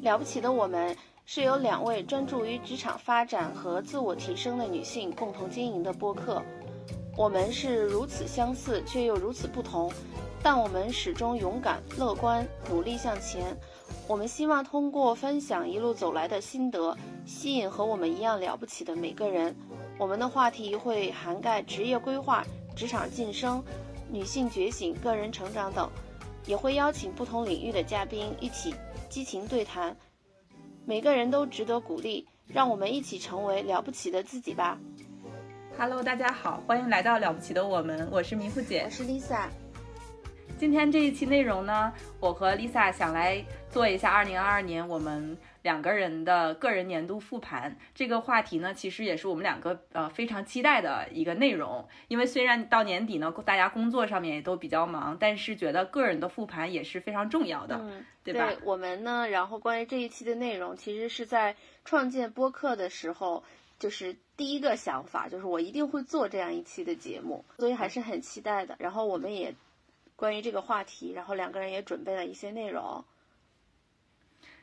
了不起的我们是由两位专注于职场发展和自我提升的女性共同经营的播客。我们是如此相似，却又如此不同，但我们始终勇敢、乐观、努力向前。我们希望通过分享一路走来的心得，吸引和我们一样了不起的每个人。我们的话题会涵盖职业规划、职场晋升、女性觉醒、个人成长等，也会邀请不同领域的嘉宾一起激情对谈。每个人都值得鼓励，让我们一起成为了不起的自己吧。Hello，大家好，欢迎来到了不起的我们，我是迷糊姐我。是 Lisa。今天这一期内容呢，我和 Lisa 想来做一下2022年我们两个人的个人年度复盘。这个话题呢，其实也是我们两个呃非常期待的一个内容。因为虽然到年底呢，大家工作上面也都比较忙，但是觉得个人的复盘也是非常重要的，嗯，对吧？我们呢，然后关于这一期的内容，其实是在创建播客的时候，就是第一个想法，就是我一定会做这样一期的节目，所以还是很期待的。然后我们也关于这个话题，然后两个人也准备了一些内容。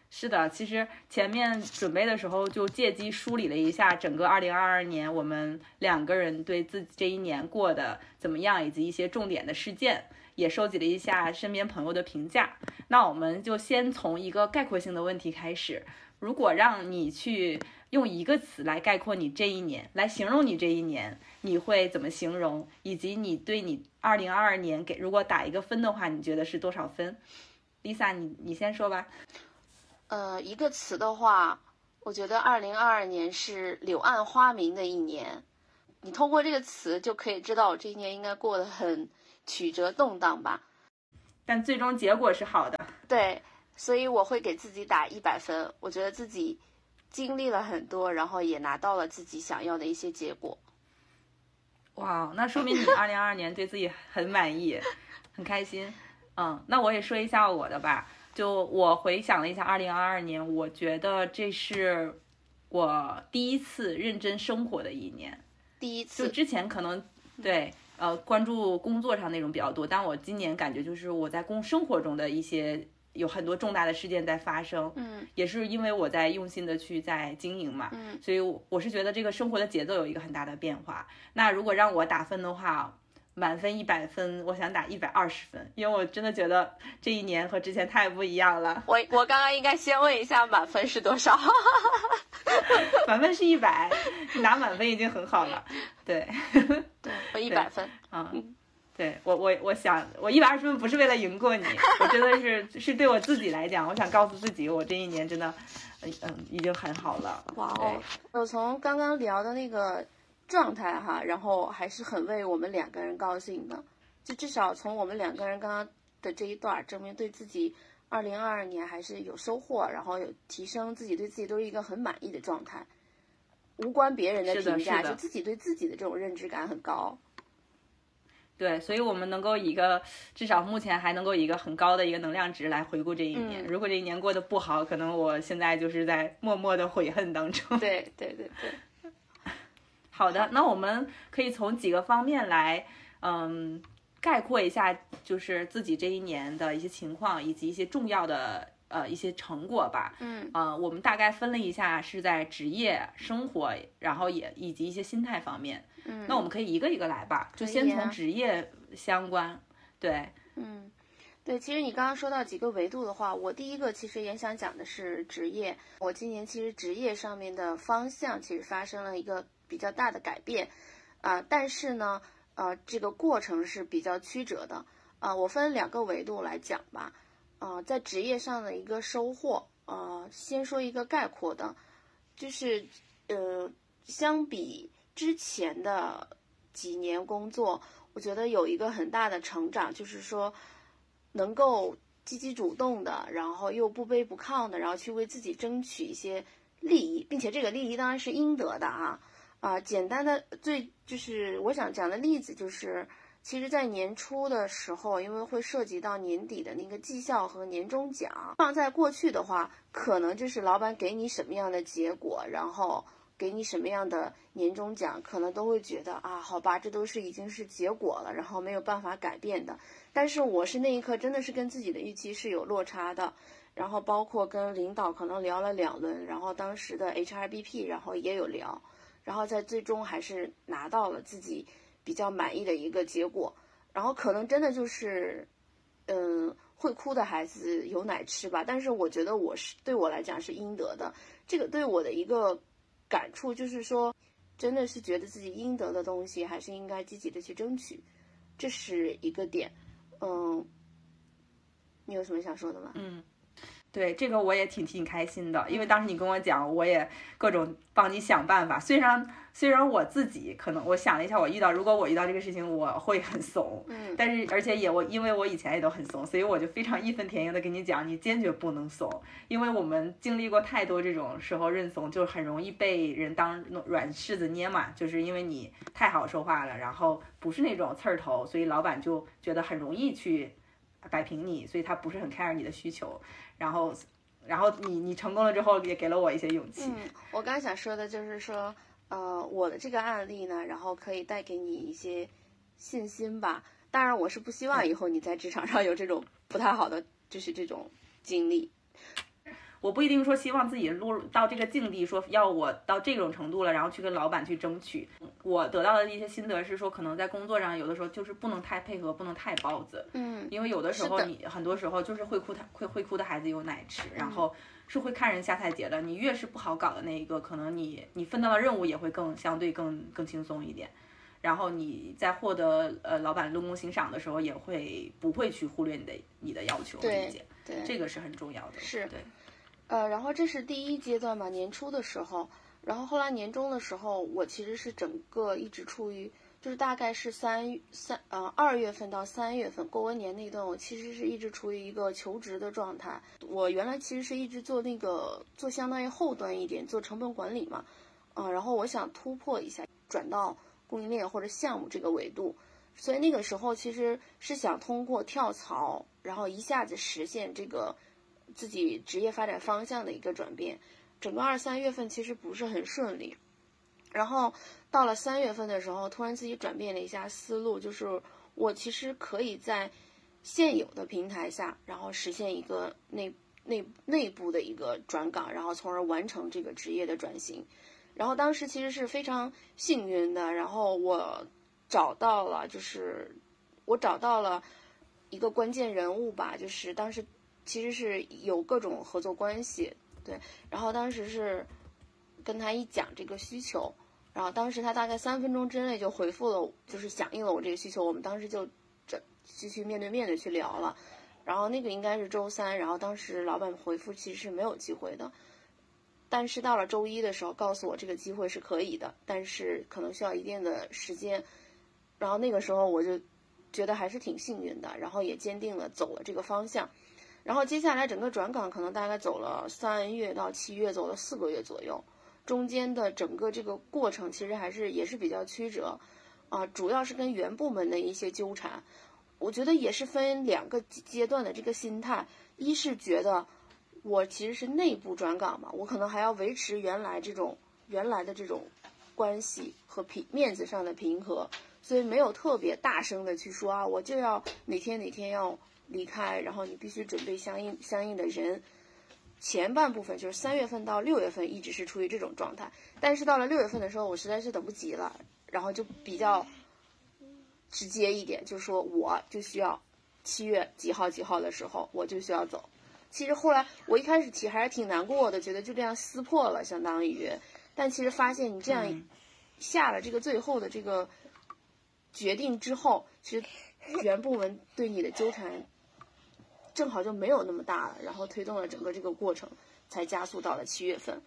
是的，其实前面准备的时候就借机梳理了一下整个2022年我们两个人对自己这一年过得怎么样，以及一些重点的事件，也收集了一下身边朋友的评价。那我们就先从一个概括性的问题开始：如果让你去用一个词来概括你这一年，来形容你这一年，你会怎么形容？以及你对你二零二二年给如果打一个分的话，你觉得是多少分？Lisa，你你先说吧。呃，一个词的话，我觉得二零二二年是柳暗花明的一年。你通过这个词就可以知道我这一年应该过得很曲折动荡吧。但最终结果是好的。对，所以我会给自己打一百分。我觉得自己经历了很多，然后也拿到了自己想要的一些结果。哇，那说明你二零二二年对自己很满意，很开心。嗯，那我也说一下我的吧。就我回想了一下二零二二年，我觉得这是我第一次认真生活的一年。第一次，就之前可能对呃关注工作上内容比较多，但我今年感觉就是我在工生活中的一些有很多重大的事件在发生，嗯也是因为我在用心的去在经营嘛，嗯所以我我是觉得这个生活的节奏有一个很大的变化。那如果让我打分的话，满分一百分，我想打一百二十分，因为我真的觉得这一年和之前太不一样了。我我刚刚应该先问一下满分是多少？满分是一百，拿满分已经很好了。对，对，我 一百分。嗯，对我我我想我一百二十分不是为了赢过你，我真的是是对我自己来讲，我想告诉自己，我这一年真的，嗯嗯，已经很好了。哇哦！我从刚刚聊的那个状态哈，然后还是很为我们两个人高兴的。就至少从我们两个人刚刚的这一段，证明对自己二零二二年还是有收获，然后有提升，自己对自己都是一个很满意的状态，无关别人的评价，就自己对自己的这种认知感很高。对，所以我们能够以一个至少目前还能够以一个很高的一个能量值来回顾这一年。嗯如果这一年过得不好，可能我现在就是在默默的悔恨当中。对对对对，好的，那我们可以从几个方面来，嗯，概括一下，就是自己这一年的一些情况，以及一些重要的呃一些成果吧。嗯呃，我们大概分了一下，是在职业、生活，然后也以及一些心态方面。嗯，那我们可以一个一个来吧，就先从职业相关。对，嗯，对，其实你刚刚说到几个维度的话，我第一个其实也想讲的是职业。我今年其实职业上面的方向其实发生了一个比较大的改变，啊、但是呢，呃，这个过程是比较曲折的。啊、我分两个维度来讲吧。呃，在职业上的一个收获，呃，先说一个概括的，就是呃，相比之前的几年工作，我觉得有一个很大的成长，就是说能够积极主动的，然后又不卑不亢的，然后去为自己争取一些利益，并且这个利益当然是应得的啊啊！简单的最就是我想讲的例子就是，其实，在年初的时候，因为会涉及到年底的那个绩效和年终奖，放在过去的话，可能就是老板给你什么样的结果，然后给你什么样的年终奖，可能都会觉得啊，好吧，这都是已经是结果了，然后没有办法改变的。但是我是那一刻真的是跟自己的预期是有落差的，然后包括跟领导可能聊了两轮，然后当时的 HRBP 然后也有聊，然后在最终还是拿到了自己。比较满意的一个结果，然后可能真的就是，嗯，会哭的孩子有奶吃吧。但是我觉得我是对我来讲是应得的。这个对我的一个感触就是说，真的是觉得自己应得的东西还是应该积极的去争取，这是一个点。嗯，你有什么想说的吗？嗯。对这个我也挺替你开心的，因为当时你跟我讲，我也各种帮你想办法。虽然虽然我自己可能我想了一下，我遇到如果我遇到这个事情，我会很怂。嗯。但是而且也我因为我以前也都很怂，所以我就非常义愤填膺的跟你讲，你坚决不能怂，因为我们经历过太多这种时候认怂，就很容易被人当软柿子捏嘛。就是因为你太好说话了，然后不是那种刺儿头，所以老板就觉得很容易去摆平你，所以他不是很 care 你的需求。然后，然后你你成功了之后，也给了我一些勇气。嗯，我刚想说的就是说，呃，我的这个案例呢，然后可以带给你一些信心吧。当然，我是不希望以后你在职场上有这种不太好的，就是这种经历。我不一定说希望自己落入到这个境地，说要我到这种程度了，然后去跟老板去争取。我得到的一些心得是说，可能在工作上有的时候就是不能太配合，不能太包子。嗯，因为有的时候你很多时候就是会哭，他会会哭的孩子有奶吃，然后是会看人下菜碟的。你越是不好搞的那一个，可能你你分到的任务也会更相对更更轻松一点。然后你在获得呃老板论功行赏的时候，也会不会去忽略你的你的要求和意见。对，这个是很重要的。是，对。呃，然后这是第一阶段嘛，年初的时候，然后后来年终的时候，我其实是整个一直处于，就是大概是三三呃二月份到三月份过完年那段，我其实是一直处于一个求职的状态。我原来其实是一直做那个做相当于后端一点，做成本管理嘛，嗯，然后我想突破一下，转到供应链或者项目这个维度，所以那个时候其实是想通过跳槽，然后一下子实现这个。自己职业发展方向的一个转变，整个二三月份其实不是很顺利，然后到了三月份的时候，突然自己转变了一下思路，就是我其实可以在现有的平台下，然后实现一个内内内部的一个转岗，然后从而完成这个职业的转型。然后当时其实是非常幸运的，然后我找到了，就是我找到了一个关键人物吧，就是当时。其实是有各种合作关系，对。然后当时是跟他一讲这个需求，然后当时他大概三分钟之内就回复了，就是响应了我这个需求。我们当时就这继续面对面的去聊了。然后那个应该是周三，然后当时老板回复其实是没有机会的，但是到了周一的时候告诉我这个机会是可以的，但是可能需要一定的时间。然后那个时候我就觉得还是挺幸运的，然后也坚定了走了这个方向。然后接下来整个转岗可能大概走了三月到七月，走了四个月左右，中间的整个这个过程其实还是也是比较曲折，啊，主要是跟原部门的一些纠缠，我觉得也是分两个阶段的这个心态，一是觉得我其实是内部转岗嘛，我可能还要维持原来这种原来的这种关系和平面子上的平和，所以没有特别大声的去说啊，我就要哪天哪天要。离开，然后你必须准备相应相应的人。前半部分就是三月份到六月份一直是处于这种状态，但是到了六月份的时候，我实在是等不及了，然后就比较直接一点，就说我就需要七月几号几号的时候我就需要走。其实后来我一开始提还是挺难过的，觉得就这样撕破了，相当于，但其实发现你这样下了这个最后的这个决定之后，其实原部门对你的纠缠。正好就没有那么大了，然后推动了整个这个过程，才加速到了七月份。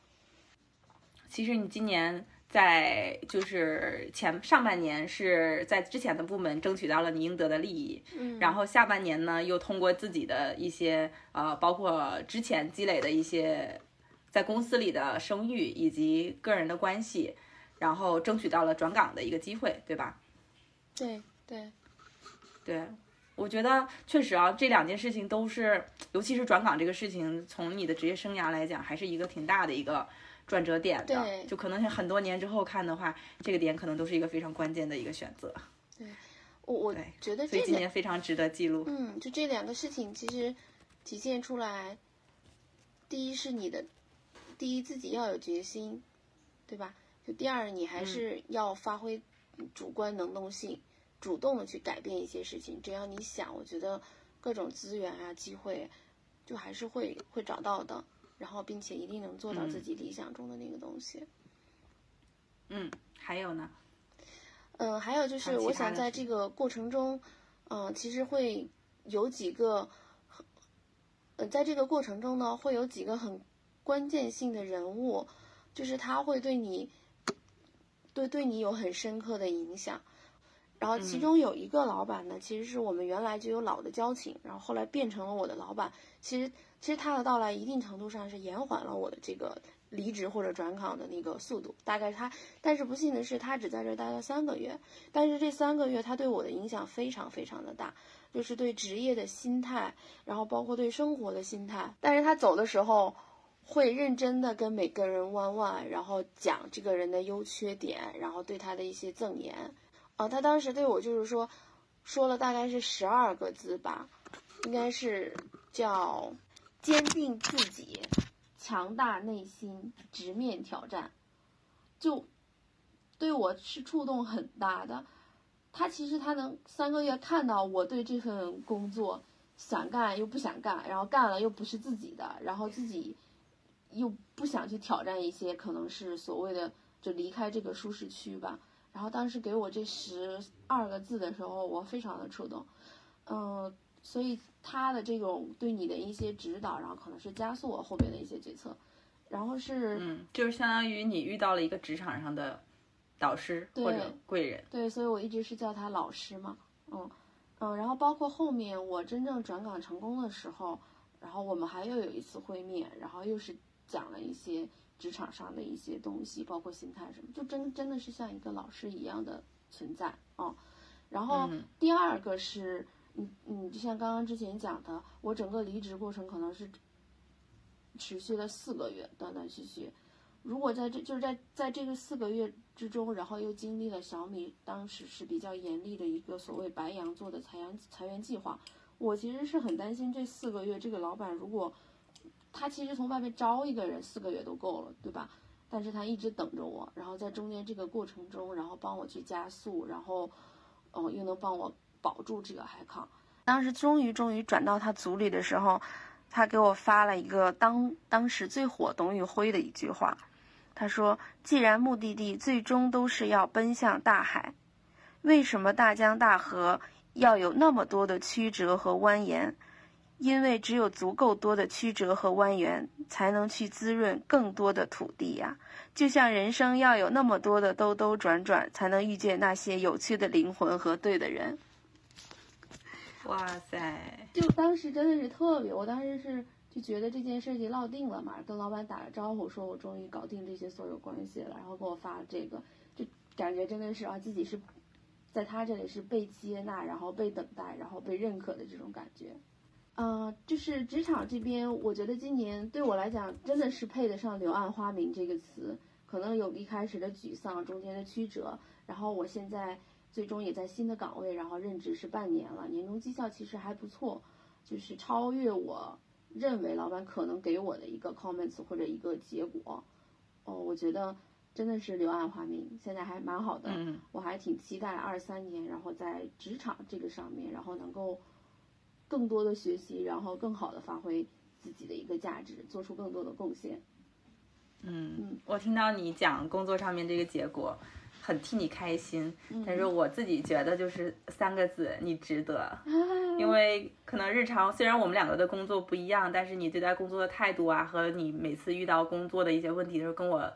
其实你今年在就是前上半年是在之前的部门争取到了你应得的利益，嗯，然后下半年呢又通过自己的一些呃，包括之前积累的一些在公司里的声誉以及个人的关系，然后争取到了转岗的一个机会，对吧？对对。对，我觉得确实啊，这两件事情都是，尤其是转岗这个事情，从你的职业生涯来讲，还是一个挺大的一个转折点的。对就可能是很多年之后看的话，这个点可能都是一个非常关键的一个选择。对我我对觉得所以今年非常值得记录。嗯，就这两个事情其实体现出来，第一是你的，第一自己要有决心，对吧？就第二，你还是要发挥主观能动性，主动的去改变一些事情。只要你想，我觉得各种资源啊、机会，就还是会会找到的。然后，并且一定能做到自己理想中的那个东西。嗯，还有呢？嗯，还有就是，我想在这个过程中，嗯、其实会有几个，呃，在这个过程中呢，会有几个很关键性的人物，就是他会对你，对对你有很深刻的影响。然后其嗯中有一个老板呢，其实是我们原来就有老的交情，然后后来变成了我的老板。其实其实他的到来一定程度上是延缓了我的这个离职或者转岗的那个速度。大概他，但是不幸的是，他只在这待了三个月，但是这三个月他对我的影响非常非常的大，就是对职业的心态，然后包括对生活的心态。但是他走的时候。会认真的跟每个人弯弯，然后讲这个人的优缺点，然后对他的一些赠言。啊，他当时对我就是说，说了大概是十二个字吧，应该是叫坚定自己，强大内心，直面挑战，就对我是触动很大的。他其实他能三个月看到我对这份工作想干又不想干，然后干了又不是自己的，然后自己又不想去挑战一些可能是所谓的就离开这个舒适区吧。然后当时给我这十二个字的时候，我非常的触动，嗯，所以他的这种对你的一些指导，然后可能是加速我后边的一些决策，然后是嗯，就是相当于你遇到了一个职场上的导师或者对贵人。对，所以我一直是叫他老师嘛，嗯嗯，然后包括后面我真正转岗成功的时候，然后我们还又有一次会面，然后又是讲了一些职场上的一些东西，包括心态什么，就真真的是像一个老师一样的存在啊。然后嗯第二个是，嗯嗯，就像刚刚之前讲的，我整个离职过程可能是持续了四个月，断断续续。如果在这就是在在这个四个月之中，然后又经历了小米当时是比较严厉的一个所谓白羊座的裁员裁员计划，我其实是很担心这四个月这个老板如果他其实从外面招一个人四个月都够了，对吧？但是他一直等着我，然后在中间这个过程中，然后帮我去加速，然后，嗯、又能帮我保住这个海康。当时终于终于转到他组里的时候，他给我发了一个当当时最火董宇辉的一句话，他说：“既然目的地最终都是要奔向大海，为什么大江大河要有那么多的曲折和蜿蜒？因为只有足够多的曲折和蜿蜒，才能去滋润更多的土地呀。就像人生要有那么多的兜兜转转，才能遇见那些有趣的灵魂和对的人。”哇塞，就当时真的是特别，我当时是就觉得这件事情落定了嘛，跟老板打了招呼，说我终于搞定这些所有关系了，然后给我发了这个，就感觉真的是啊，自己是在他这里是被接纳，然后被等待，然后被认可的这种感觉。嗯、就是职场这边，我觉得今年对我来讲真的是配得上“柳暗花明”这个词，可能有一开始的沮丧，中间的曲折，然后我现在最终也在新的岗位，然后任职是半年了，年终绩效其实还不错，就是超越我认为老板可能给我的一个 comments 或者一个结果。哦，我觉得真的是柳暗花明，现在还蛮好的。嗯我还挺期待二三年，然后在职场这个上面，然后能够更多的学习，然后更好的发挥自己的一个价值，做出更多的贡献。嗯，我听到你讲工作上面这个结果，很替你开心。嗯但是我自己觉得就是三个字，你值得。因为可能日常虽然我们两个的工作不一样，但是你对待工作的态度啊，和你每次遇到工作的一些问题的时候跟我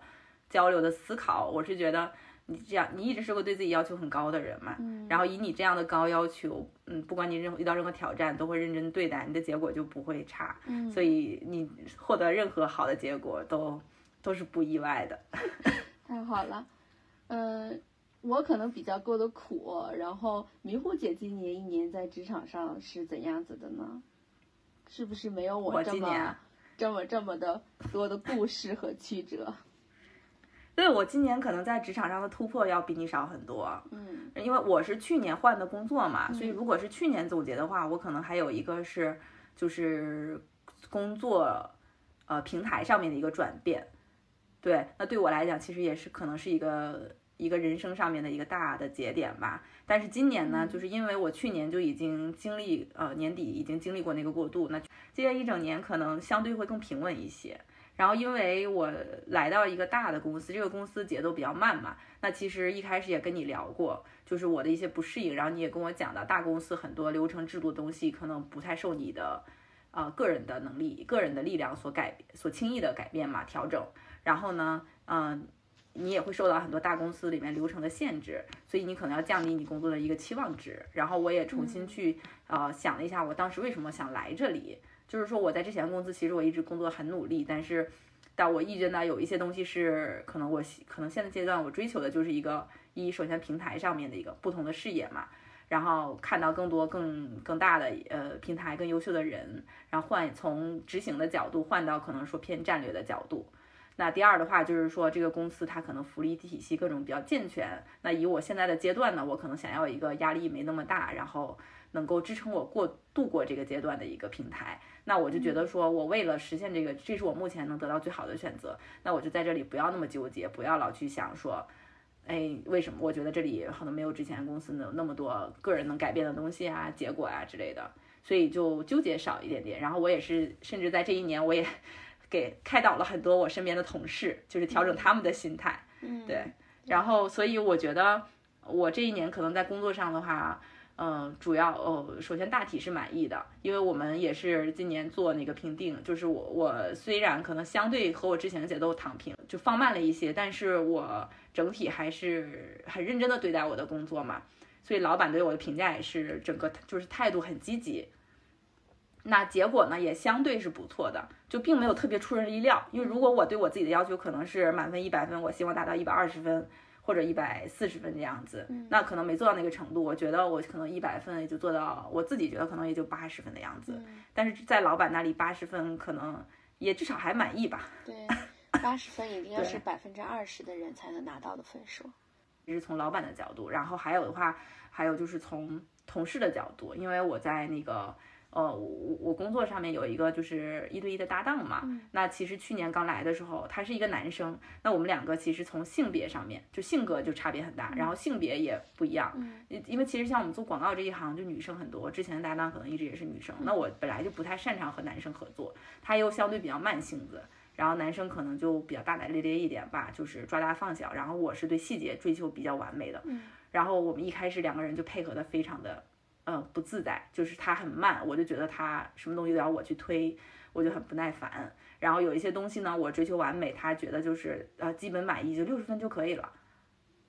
交流的思考，我是觉得你这样，你一直是个对自己要求很高的人嘛。嗯然后以你这样的高要求，嗯，不管你任何遇到任何挑战，都会认真对待，你的结果就不会差。嗯所以你获得任何好的结果都都是不意外的。太好了，呃，我可能比较过得苦，然后迷糊姐今年一年在职场上是怎样子的呢？是不是没有我这么这么这么的多的故事和曲折？对我今年可能在职场上的突破要比你少很多，嗯，因为我是去年换的工作嘛，所以如果是去年总结的话，我可能还有一个是就是工作呃平台上面的一个转变，对，那对我来讲其实也是可能是一个一个人生上面的一个大的节点吧。但是今年呢，就是因为我去年就已经经历呃年底已经经历过那个过渡，那接下来一整年可能相对会更平稳一些。然后，因为我来到一个大的公司，这个公司节奏比较慢嘛，那其实一开始也跟你聊过，就是我的一些不适应。然后你也跟我讲到，大公司很多流程制度的东西可能不太受你的，呃，个人的能力、个人的力量所改、所轻易的改变嘛，调整。然后呢，嗯，你也会受到很多大公司里面流程的限制，所以你可能要降低你工作的一个期望值。然后我也重新去呃想了一下，我当时为什么想来这里。就是说，我在之前公司，其实我一直工作很努力，但是，但我意识到有一些东西是可能我可能现在阶段我追求的就是一个一，首先平台上面的一个不同的视野嘛，然后看到更多更更大的呃平台更优秀的人，然后换从执行的角度换到可能说偏战略的角度。那第二的话就是说，这个公司它可能福利体系各种比较健全。那以我现在的阶段呢，我可能想要一个压力没那么大，然后能够支撑我过度过这个阶段的一个平台。那我就觉得说，我为了实现这个，这是我目前能得到最好的选择。那我就在这里不要那么纠结，不要老去想说，哎，为什么？我觉得这里可能没有之前公司能那么多个人能改变的东西啊、结果啊之类的，所以就纠结少一点点。然后我也是，甚至在这一年，我也给开导了很多我身边的同事，就是调整他们的心态。嗯，对。然后，所以我觉得我这一年可能在工作上的话。嗯，主要哦，首先大体是满意的，因为我们也是今年做那个评定，就是我我虽然可能相对和我之前的节奏躺平，就放慢了一些，但是我整体还是很认真的对待我的工作嘛，所以老板对我的评价也是整个就是态度很积极，那结果呢也相对是不错的，就并没有特别出人意料，因为如果我对我自己的要求可能是满分一百分，我希望达到一百二十分。或者一百四十分这样子，那可能没做到那个程度。我觉得我可能一百分也就做到，我自己觉得可能也就八十分的样子。但是在老板那里，八十分可能也至少还满意吧。对，八十分一定要是百分之二十的人才能拿到的分数。这是从老板的角度，然后还有的话，还有就是从同事的角度，因为我在那个。呃，我我工作上面有一个就是一对一的搭档嘛，那其实去年刚来的时候，他是一个男生，那我们两个其实从性别上面就性格就差别很大，然后性别也不一样，因因为其实像我们做广告这一行就女生很多，之前的搭档可能一直也是女生，那我本来就不太擅长和男生合作，他又相对比较慢性子，然后男生可能就比较大大咧咧一点吧，就是抓大放小，然后我是对细节追求比较完美的，然后我们一开始两个人就配合的非常的。嗯，不自在，就是他很慢，我就觉得他什么东西都要我去推，我就很不耐烦。然后有一些东西呢，我追求完美，他觉得就是呃基本满意，就六十分就可以了。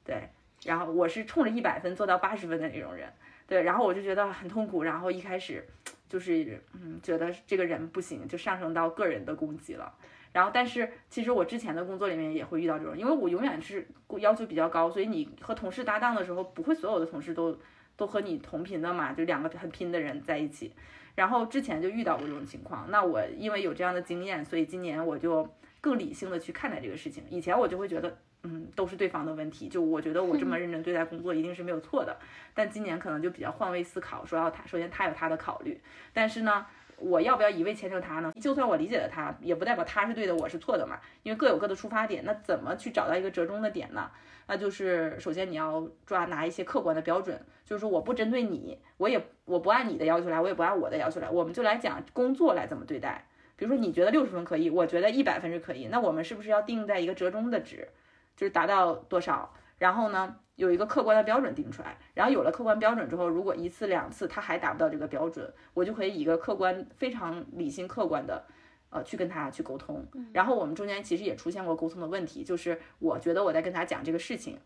对，然后我是冲着一百分做到八十分的那种人。对，然后我就觉得很痛苦。然后一开始就是嗯，觉得这个人不行，就上升到个人的攻击了。然后，但是其实我之前的工作里面也会遇到这种，因为我永远是要求比较高，所以你和同事搭档的时候，不会所有的同事都。都和你同频的嘛，就两个很拼的人在一起，然后之前就遇到过这种情况。那我因为有这样的经验，所以今年我就更理性的去看待这个事情。以前我就会觉得，嗯，都是对方的问题，就我觉得我这么认真对待工作一定是没有错的。但今年可能就比较换位思考，说要他首先他有他的考虑，但是呢。我要不要一味迁就他呢？就算我理解了他，也不代表他是对的，我是错的嘛。因为各有各的出发点，那怎么去找到一个折中的点呢？那就是首先你要抓拿一些客观的标准，就是说我不针对你，我也我不按你的要求来，我也不按我的要求来，我们就来讲工作来怎么对待。比如说你觉得六十分可以，我觉得一百分是可以，那我们是不是要定在一个折中的值，就是达到多少？然后呢？有一个客观的标准定出来，然后有了客观标准之后，如果一次两次他还达不到这个标准，我就可以以一个客观、非常理性、客观的，呃，去跟他去沟通。然后我们中间其实也出现过沟通的问题，就是我觉得我在跟他讲这个事情，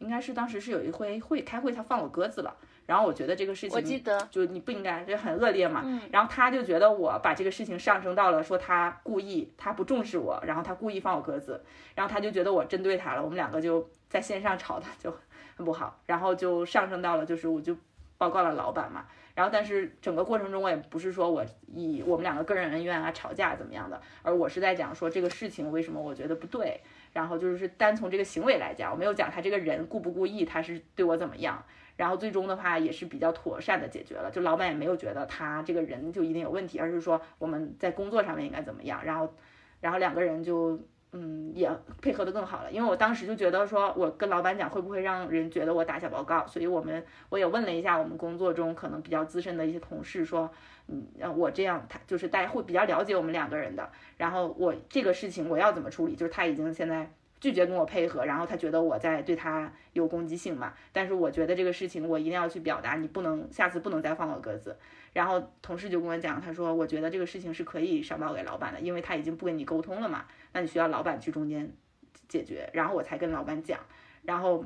应该是当时是有一回会开会，他放我鸽子了。然后我觉得这个事情，我记得就你不应该，就很恶劣嘛。然后他就觉得我把这个事情上升到了说他故意，他不重视我，然后他故意放我鸽子，然后他就觉得我针对他了，我们两个就在线上吵的就。很不好，然后就上升到了就是我就报告了老板嘛。然后，但是整个过程中，我也不是说我以我们两个个人恩怨啊吵架怎么样的，而我是在讲说这个事情为什么我觉得不对。然后就是单从这个行为来讲，我没有讲他这个人故不故意，他是对我怎么样。然后最终的话也是比较妥善的解决了，就老板也没有觉得他这个人就一定有问题，而是说我们在工作上面应该怎么样。然后，然后两个人就。嗯，也配合的更好了，因为我当时就觉得说，我跟老板讲会不会让人觉得我打小报告，所以我们我也问了一下我们工作中可能比较资深的一些同事，说，嗯，我这样他就是大家会比较了解我们两个人的，然后我这个事情我要怎么处理，就是他已经现在拒绝跟我配合，然后他觉得我在对他有攻击性嘛，但是我觉得这个事情我一定要去表达，你不能下次不能再放我鸽子。然后同事就跟我讲，他说：“我觉得这个事情是可以上报给老板的，因为他已经不跟你沟通了嘛，那你需要老板去中间解决。”然后我才跟老板讲，然后。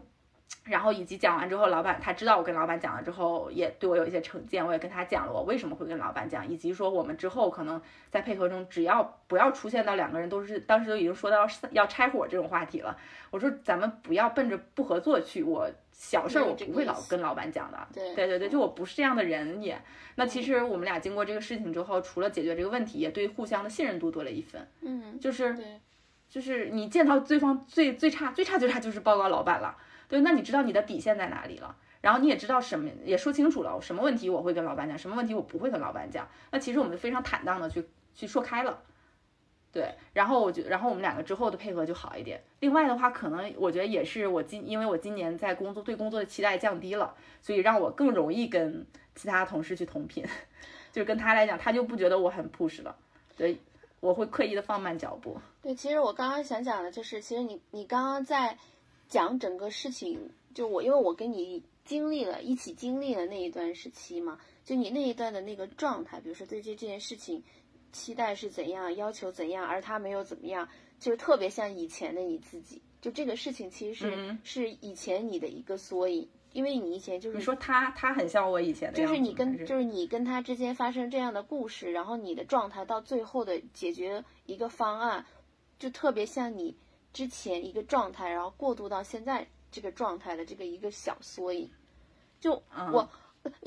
然后以及讲完之后，老板他知道我跟老板讲了之后，也对我有一些成见。我也跟他讲了我为什么会跟老板讲，以及说我们之后可能在配合中，只要不要出现到两个人都是当时都已经说到要拆伙这种话题了。我说咱们不要奔着不合作去。我小事儿我不会老跟老板讲的。对对对对，就我不是这样的人也。那其实我们俩经过这个事情之后，除了解决这个问题，也对互相的信任度多了一分。嗯，就是就是你见到对方最最差最差最差就是报告老板了。对，那你知道你的底线在哪里了？然后你也知道什么，也说清楚了，什么问题我会跟老板讲，什么问题我不会跟老板讲。那其实我们非常坦荡的去去说开了，对。然后我觉，然后我们两个之后的配合就好一点。另外的话，可能我觉得也是我今，因为我今年在工作对工作的期待降低了，所以让我更容易跟其他同事去同频。就是跟他来讲，他就不觉得我很 push 了，对，我会刻意的放慢脚步。对，其实我刚刚想讲的就是，其实你你刚刚在。讲整个事情，就我，因为我跟你经历了一起经历了那一段时期嘛，就你那一段的那个状态，比如说对这这件事情期待是怎样，要求怎样，而他没有怎么样，就是特别像以前的你自己。就这个事情其实是是以前你的一个缩影，因为你以前就是你说他他很像我以前的就是你跟就是你跟他之间发生这样的故事，然后你的状态到最后的解决一个方案，就特别像你。之前一个状态，然后过渡到现在这个状态的这个一个小缩影，就我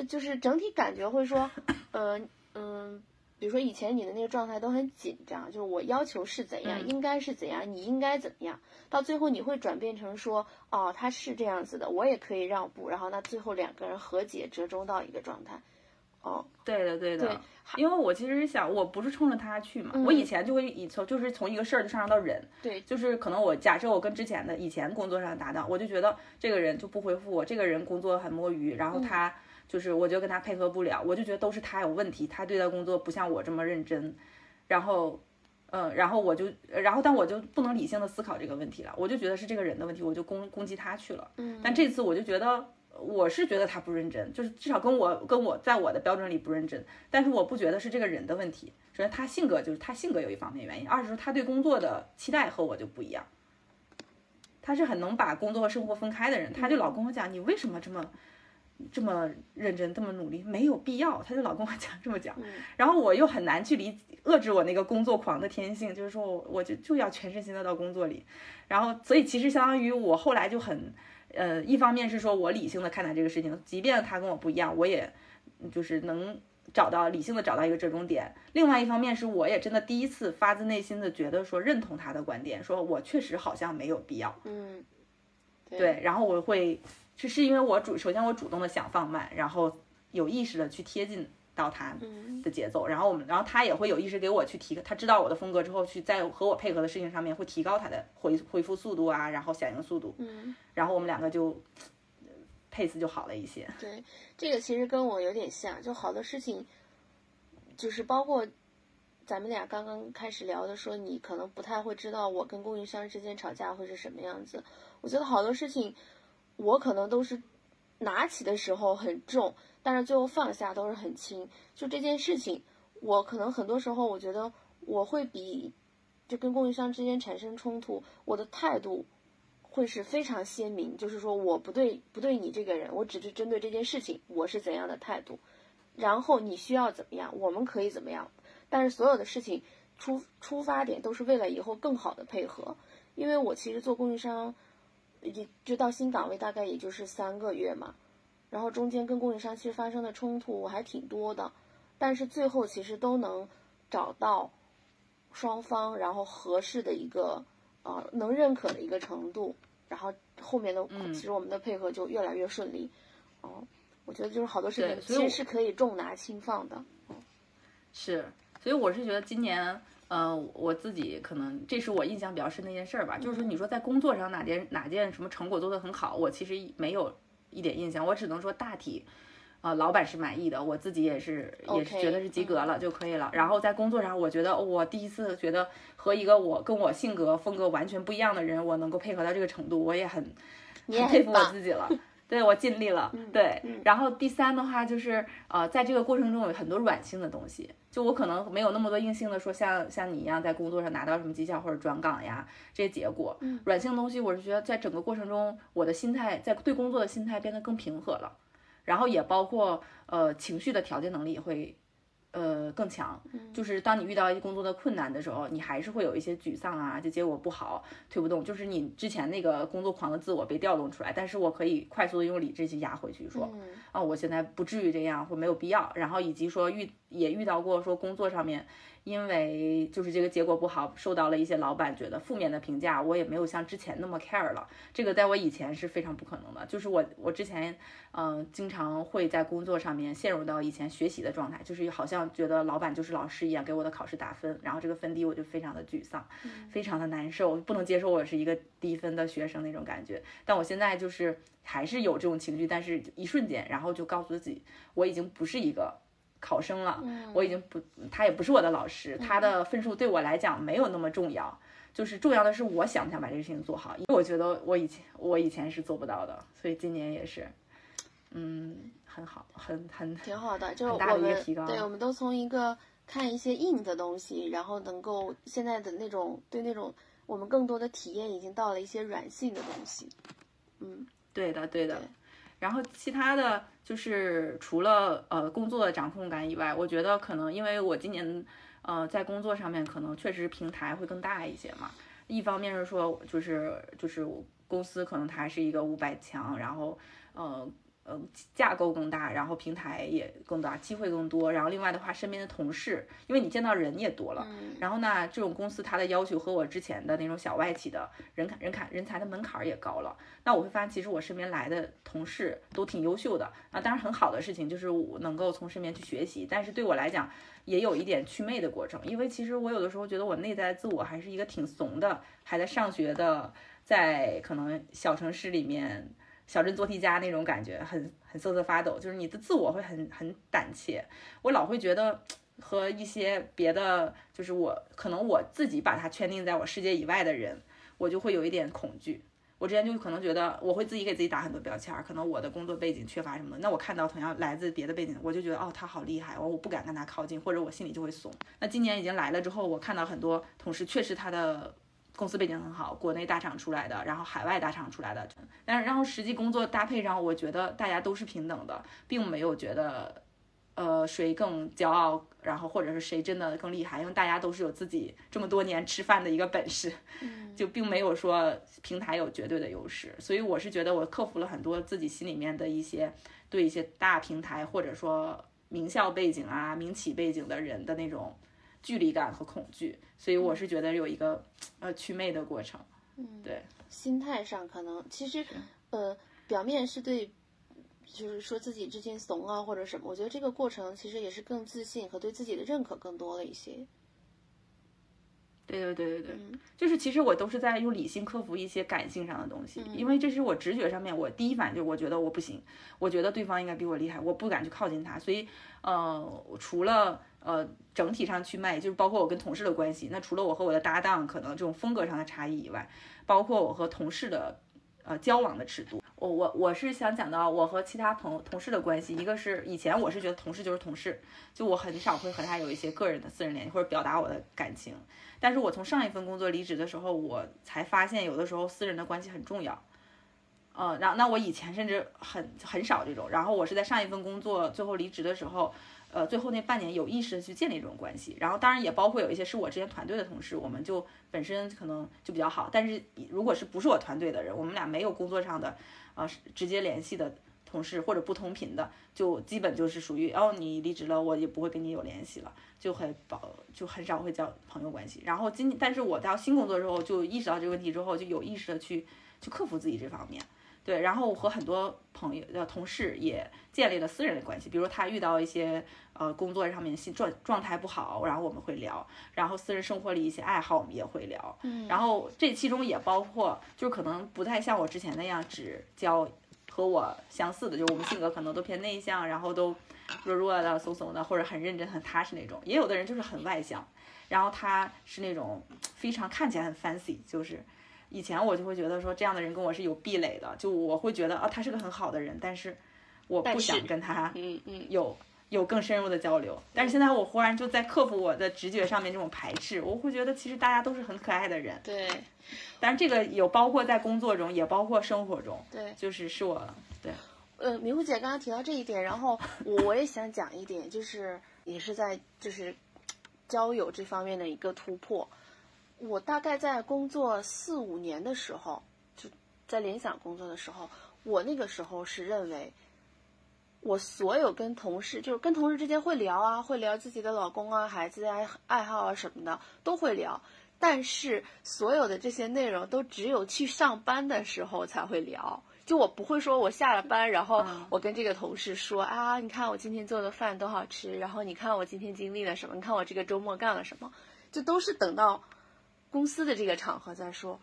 就是整体感觉会说，呃嗯，比如说以前你的那个状态都很紧张，就是我要求是怎样，应该是怎样，你应该怎么样，到最后你会转变成说，哦，他是这样子的，我也可以让步，然后那最后两个人和解，折中到一个状态。哦，对的，对的，因为我其实是想，我不是冲着他去嘛，我以前就会以从就是从一个事儿就上升到人，对，就是可能我假设我跟之前的以前工作上的搭档，我就觉得这个人就不回复我，这个人工作很摸鱼，然后他就是我就跟他配合不了，我就觉得都是他有问题，他对待工作不像我这么认真，然后，嗯，然后我就，然后但我就不能理性的思考这个问题了，我就觉得是这个人的问题，我就攻攻击他去了，嗯，但这次我就觉得。我是觉得他不认真，就是至少跟我跟我在我的标准里不认真，但是我不觉得是这个人的问题。首先他性格就是他性格有一方面原因，二是说他对工作的期待和我就不一样。他是很能把工作和生活分开的人，他就老跟我讲你为什么这么这么认真这么努力，没有必要，他就老跟我讲这么讲。然后我又很难去理遏制我那个工作狂的天性，就是说我我就就要全身心的到工作里，然后所以其实相当于我后来就很。呃，一方面是说我理性的看待这个事情，即便他跟我不一样，我也就是能找到理性的找到一个折中点。另外一方面是我也真的第一次发自内心的觉得说认同他的观点，说我确实好像没有必要。嗯，对。然后我会，是是因为我主首先我主动的想放慢，然后有意识的去贴近。到他的节奏，然后我们，然后他也会有意识给我去提，他知道我的风格之后，去在和我配合的事情上面会提高他的回回复速度啊，然后响应速度，嗯，然后我们两个就配次就好了一些。对，这个其实跟我有点像，就好多事情，就是包括咱们俩刚刚开始聊的，说你可能不太会知道我跟供应商之间吵架会是什么样子。我觉得好多事情，我可能都是拿起的时候很重。但是最后放下都是很轻，就这件事情，我可能很多时候我觉得我会比，就跟供应商之间产生冲突，我的态度会是非常鲜明，就是说我不对不对你这个人，我只是针对这件事情，我是怎样的态度，然后你需要怎么样，我们可以怎么样，但是所有的事情出出发点都是为了以后更好的配合，因为我其实做供应商。也就到新岗位大概也就是三个月嘛，然后中间跟供应商其实发生的冲突还挺多的，但是最后其实都能找到双方然后合适的一个呃能认可的一个程度，然后后面的其实我们的配合就越来越顺利。哦，我觉得就是好多事情其实是可以重拿轻放的。嗯是，所以我是觉得今年。呃，我自己可能这是我印象比较深的一件事儿吧，就是说你说在工作上哪件哪件什么成果做得很好，我其实没有一点印象，我只能说大体，呃，老板是满意的，我自己也是也是觉得是及格了就可以了。然后在工作上，我觉得我第一次觉得和一个我跟我性格风格完全不一样的人，我能够配合到这个程度，我也很很佩服我自己了。对我尽力了，对。然后第三的话就是，呃，在这个过程中有很多软性的东西，就我可能没有那么多硬性的说，像像你一样在工作上拿到什么绩效或者转岗呀这些结果。软性东西，我是觉得在整个过程中，我的心态在对工作的心态变得更平和了，然后也包括呃情绪的调节能力也会。呃，更强，就是当你遇到一工作的困难的时候，你还是会有一些沮丧啊，就结果不好，推不动，就是你之前那个工作狂的自我被调动出来，但是我可以快速的用理智去压回去，说，啊，我现在不至于这样，或没有必要，然后以及说遇也遇到过说工作上面。因为就是这个结果不好，受到了一些老板觉得负面的评价，我也没有像之前那么 care 了。这个在我以前是非常不可能的，就是我我之前嗯经常会在工作上面陷入到以前学习的状态，就是好像觉得老板就是老师一样给我的考试打分，然后这个分低我就非常的沮丧，非常的难受，不能接受我是一个低分的学生那种感觉。但我现在就是还是有这种情绪，但是一瞬间，然后就告诉自己，我已经不是一个。考生了，我已经不，他也不是我的老师，他的分数对我来讲没有那么重要，就是重要的是我想不想把这个事情做好，因为我觉得我以前我以前是做不到的，所以今年也是，嗯，很好，很很挺好的，就是我们对，我们都从一个看一些硬的东西，然后能够现在的那种对那种我们更多的体验已经到了一些软性的东西，嗯，对的，对的。然后其他的就是除了呃工作的掌控感以外，我觉得可能因为我今年呃在工作上面可能确实平台会更大一些嘛。一方面是说就是就是公司可能它是一个五百强，然后呃。呃，架构更大，然后平台也更大，机会更多。然后另外的话，身边的同事，因为你见到人也多了。然后呢，这种公司它的要求和我之前的那种小外企的人坎人坎人才的门槛也高了。那我会发现，其实我身边来的同事都挺优秀的。啊，当然很好的事情就是我能够从身边去学习，但是对我来讲也有一点祛魅的过程。因为其实我有的时候觉得我内在自我还是一个挺怂的，还在上学的，在可能小城市里面。小镇做题家那种感觉，很很瑟瑟发抖，就是你的自我会很很胆怯。我老会觉得和一些别的，就是我可能我自己把它圈定在我世界以外的人，我就会有一点恐惧。我之前就可能觉得我会自己给自己打很多标签，可能我的工作背景缺乏什么，那我看到同样来自别的背景，我就觉得哦他好厉害，我我不敢跟他靠近，或者我心里就会怂。那今年已经来了之后，我看到很多同事确实他的。公司背景很好，国内大厂出来的，然后海外大厂出来的，但是然后实际工作搭配上，我觉得大家都是平等的，并没有觉得，呃，谁更骄傲，然后或者是谁真的更厉害，因为大家都是有自己这么多年吃饭的一个本事，就并没有说平台有绝对的优势，所以我是觉得我克服了很多自己心里面的一些对一些大平台或者说名校背景啊、民企背景的人的那种。距离感和恐惧，所以我是觉得有一个呃祛魅的过程。嗯，对，心态上可能其实呃表面是对，就是说自己之前怂啊或者什么，我觉得这个过程其实也是更自信和对自己的认可更多了一些。对对对对对，就是其实我都是在用理性克服一些感性上的东西，因为这是我直觉上面，我第一反应就是我觉得我不行，我觉得对方应该比我厉害，我不敢去靠近他，所以呃除了。呃，整体上去卖，就是包括我跟同事的关系。那除了我和我的搭档可能这种风格上的差异以外，包括我和同事的呃交往的尺度。我我我是想讲到我和其他朋友同事的关系。一个是以前我是觉得同事就是同事，就我很少会和他有一些个人的私人联系或者表达我的感情。但是我从上一份工作离职的时候，我才发现有的时候私人的关系很重要。呃，然后那我以前甚至很很少这种。然后我是在上一份工作最后离职的时候。呃，最后那半年有意识的去建立这种关系，然后当然也包括有一些是我之前团队的同事，我们就本身可能就比较好，但是如果是不是我团队的人，我们俩没有工作上的呃直接联系的同事或者不同频的，就基本就是属于哦你离职了，我也不会跟你有联系了，就很保就很少会交朋友关系。然后今但是我到新工作之后就意识到这个问题之后，就有意识的去去克服自己这方面。对，然后我和很多朋友、的同事也建立了私人的关系，比如他遇到一些呃工作上面心状状态不好，然后我们会聊，然后私人生活里一些爱好我们也会聊，嗯，然后这其中也包括就是可能不太像我之前那样只交和我相似的，就是我们性格可能都偏内向，然后都弱弱的、怂怂的，或者很认真、很踏实那种，也有的人就是很外向，然后他是那种非常看起来很 fancy，就是。以前我就会觉得说这样的人跟我是有壁垒的，就我会觉得啊他是个很好的人，但是我不想跟他嗯嗯有有更深入的交流。但是现在我忽然就在克服我的直觉上面这种排斥，我会觉得其实大家都是很可爱的人。对，但是这个有包括在工作中，也包括生活中。对，就是是我对。呃，明慧姐刚刚提到这一点，然后我我也想讲一点，就是也是在就是交友这方面的一个突破。我大概在工作四五年的时候，就在联想工作的时候，我那个时候是认为，我所有跟同事，就是跟同事之间会聊啊，会聊自己的老公啊、孩子啊爱好啊什么的，都会聊。但是所有的这些内容都只有去上班的时候才会聊。就我不会说我下了班，然后我跟这个同事说啊，你看我今天做的饭多好吃，然后你看我今天经历了什么，你看我这个周末干了什么，就都是等到。公司的这个场合再说，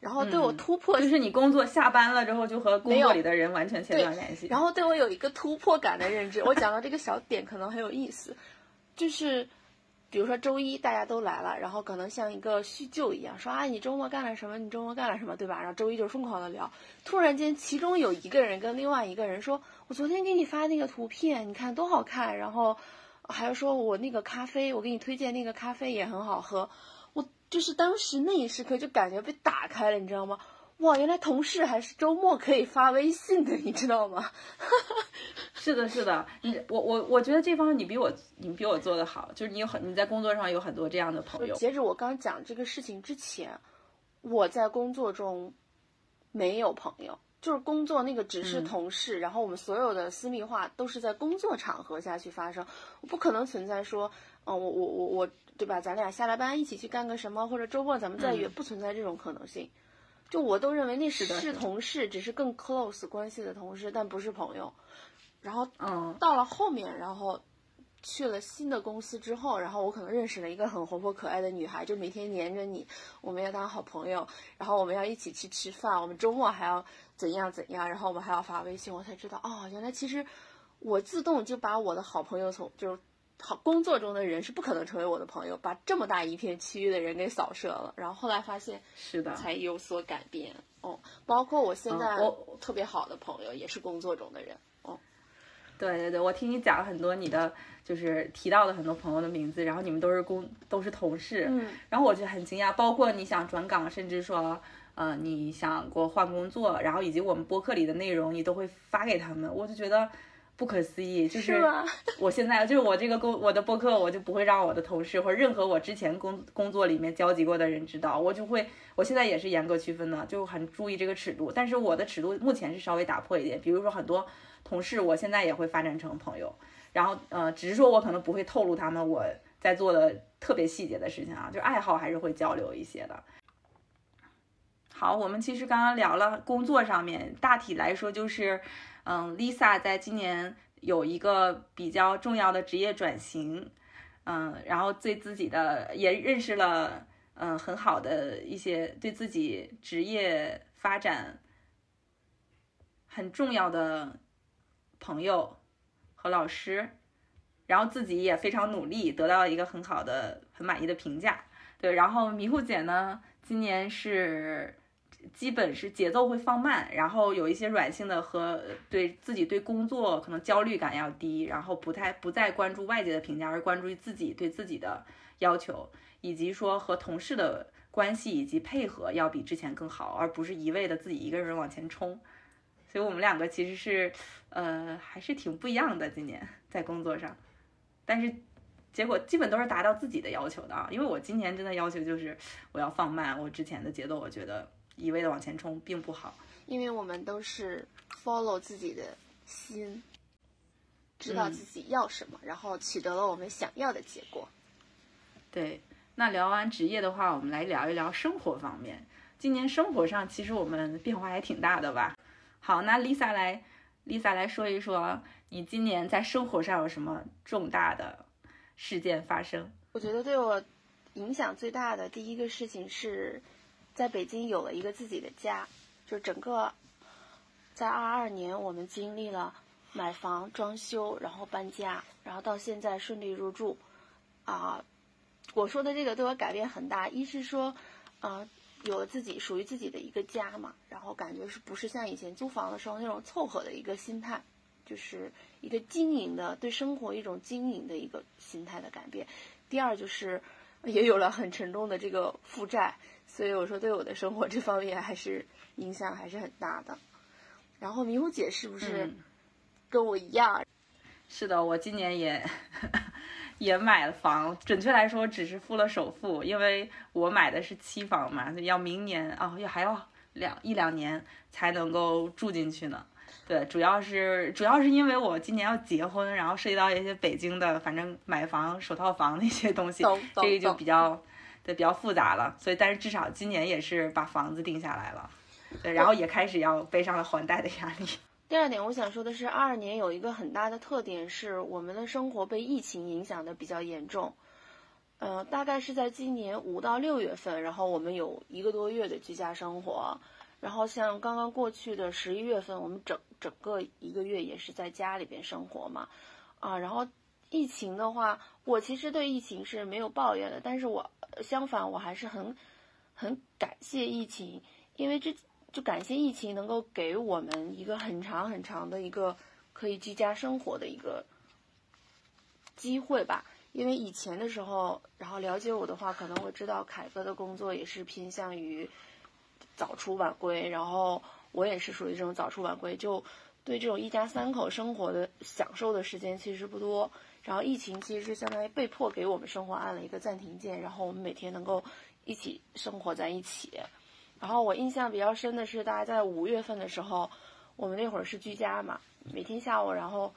然后对我突破就是你工作下班了之后就和工作里的人完全切断联系。然后对我有一个突破感的认知，我讲到这个小点可能很有意思，就是比如说周一大家都来了，然后可能像一个叙旧一样说啊你周末干了什么？你周末干了什么？对吧？然后周一就疯狂的聊，突然间其中有一个人跟另外一个人说，我昨天给你发那个图片，你看多好看，然后还有说我那个咖啡，我给你推荐那个咖啡也很好喝。就是当时那一时刻就感觉被打开了，你知道吗？哇，原来同事还是周末可以发微信的，你知道吗？是的，是的，你我我我觉得这方面你比我你比我做的好，就是你有很你在工作上有很多这样的朋友。截止我刚讲这个事情之前，我在工作中没有朋友，就是工作那个只是同事，然后我们所有的私密化都是在工作场合下去发生，我不可能存在说，嗯，我我我我。对吧？咱俩下了班一起去干个什么，或者周末咱们再约，不存在这种可能性。就我都认为那是是同事，只是更 close 关系的同事，但不是朋友。然后，嗯，到了后面，然后去了新的公司之后，然后我可能认识了一个很活泼可爱的女孩，就每天黏着你，我们要当好朋友，然后我们要一起去吃饭，我们周末还要怎样怎样，然后我们还要发微信，我才知道，哦，原来其实我自动就把我的好朋友从就是。好，工作中的人是不可能成为我的朋友，把这么大一片区域的人给扫射了。然后后来发现是的，才有所改变。哦，包括我现在我特别好的朋友也是工作中的人。哦，对对对，我听你讲了很多你的，就是提到的很多朋友的名字，然后你们都是工都是同事。嗯，然后我就很惊讶，包括你想转岗，甚至说，呃，你想过换工作，然后以及我们播客里的内容，你都会发给他们，我就觉得。不可思议，就是 我现在就是我这个工我的播客，我就不会让我的同事或者任何我之前工工作里面交集过的人知道，我就会我现在也是严格区分的，就很注意这个尺度。但是我的尺度目前是稍微打破一点，比如说很多同事，我现在也会发展成朋友，然后呃，只是说我可能不会透露他们我在做的特别细节的事情啊，就爱好还是会交流一些的。好，我们其实刚刚聊了工作上面，大体来说就是。嗯，Lisa 在今年有一个比较重要的职业转型，嗯，然后对自己的也认识了，嗯，很好的一些对自己职业发展很重要的朋友和老师，然后自己也非常努力，得到一个很好的、很满意的评价。对，然后迷糊姐呢，今年是。基本是节奏会放慢，然后有一些软性的和对自己对工作可能焦虑感要低，然后不太不再关注外界的评价，而关注于自己对自己的要求，以及说和同事的关系以及配合要比之前更好，而不是一味的自己一个人往前冲。所以我们两个其实是，呃，还是挺不一样的。今年在工作上，但是结果基本都是达到自己的要求的啊。因为我今年真的要求就是我要放慢我之前的节奏，我觉得一味的往前冲并不好。因为我们都是 follow 自己的心，知道自己要什么，然后取得了我们想要的结果。对，那聊完职业的话，我们来聊一聊生活方面。今年生活上其实我们变化还挺大的吧？好，那 Lisa 来，Lisa 来说一说，你今年在生活上有什么重大的事件发生？我觉得对我影响最大的第一个事情是，在北京有了一个自己的家。就整个在二二年，我们经历了买房、装修，然后搬家，然后到现在顺利入住。啊，我说的这个对我改变很大。一是说，啊，有了自己属于自己的一个家嘛，然后感觉是不是像以前租房的时候那种凑合的一个心态，就是一个经营的对生活一种经营的一个心态的改变。第二就是也有了很沉重的这个负债，所以我说对我的生活这方面还是。影响还是很大的。然后迷糊姐是不是跟我一样？是的，我今年也 也买了房，准确来说只是付了首付，因为我买的是期房嘛，要明年啊，要还要两一两年才能够住进去呢。对，主要是主要是因为我今年要结婚，然后涉及到一些北京的，反正买房首套房那些东西，这个就比较对比较复杂了。所以，但是至少今年也是把房子定下来了。对，然后也开始要背上了还贷的压力。第二点，我想说的是，二二年有一个很大的特点是，我们的生活被疫情影响的比较严重。呃，大概是在今年五到六月份，然后我们有一个多月的居家生活。然后像刚刚过去的十一月份，我们整整个一个月也是在家里边生活嘛。啊，然后疫情的话，我其实对疫情是没有抱怨的，但是我相反，我还是很很感谢疫情，因为这。就感谢疫情能够给我们一个很长很长的一个可以居家生活的一个机会吧。因为以前的时候，然后了解我的话，可能会知道凯哥的工作也是偏向于早出晚归，然后我也是属于这种早出晚归，就对这种一家三口生活的享受的时间其实不多。然后疫情其实是相当于被迫给我们生活按了一个暂停键，然后我们每天能够一起生活在一起。然后我印象比较深的是，大概在五月份的时候，我们那会儿是居家嘛，每天下午，然后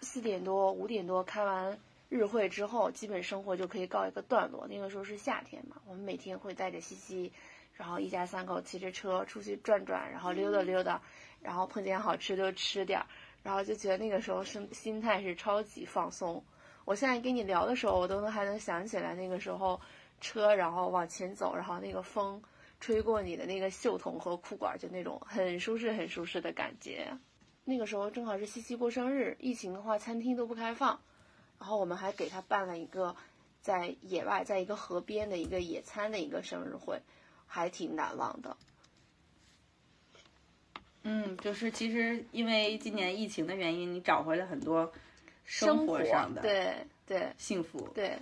四点多、五点多开完日会之后，基本生活就可以告一个段落。那个时候是夏天嘛，我们每天会带着西西，然后一家三口骑着车出去转转，然后溜达溜达，然后碰见好吃就吃点儿，然后就觉得那个时候心心态是超级放松。我现在跟你聊的时候，我都能还能想起来那个时候车，然后往前走，然后那个风。吹过你的那个袖筒和裤管，就那种很舒适、很舒适的感觉。那个时候正好是西西过生日，疫情的话餐厅都不开放，然后我们还给他办了一个在野外，在一个河边的一个野餐的一个生日会，还挺难忘的。嗯，就是其实因为今年疫情的原因，你找回了很多生活上的对对幸福对，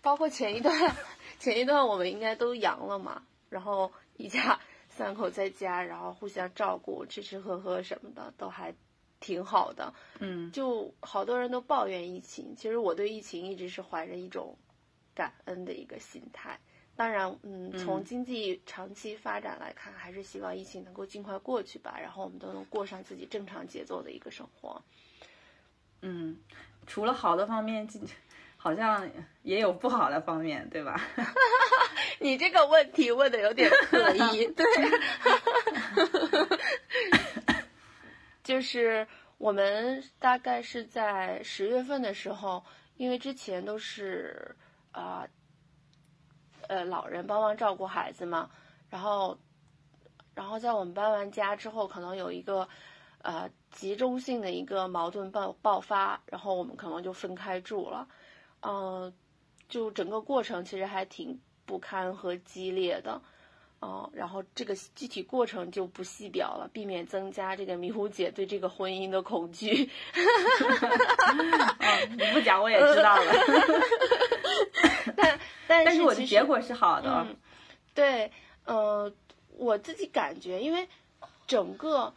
包括前一段前一段我们应该都阳了嘛。然后一家三口在家，然后互相照顾，吃吃喝喝什么的都还挺好的。嗯，就好多人都抱怨疫情，其实我对疫情一直是怀着一种感恩的一个心态。当然，嗯，从经济长期发展来看，还是希望疫情能够尽快过去吧，然后我们都能过上自己正常节奏的一个生活。嗯，除了好的方面，好像也有不好的方面，对吧？你这个问题问的有点刻意，对，就是我们大概是在十月份的时候，因为之前都是啊，呃，呃老人帮忙照顾孩子嘛，然后，然后在我们搬完家之后，可能有一个呃集中性的一个矛盾爆爆发，然后我们可能就分开住了，嗯，就整个过程其实还挺。不堪和激烈的，哦，然后这个具体过程就不细表了，避免增加这个迷糊姐对这个婚姻的恐惧。你不讲我也知道了。但但是我的结果是好的。对，呃，我自己感觉，因为整个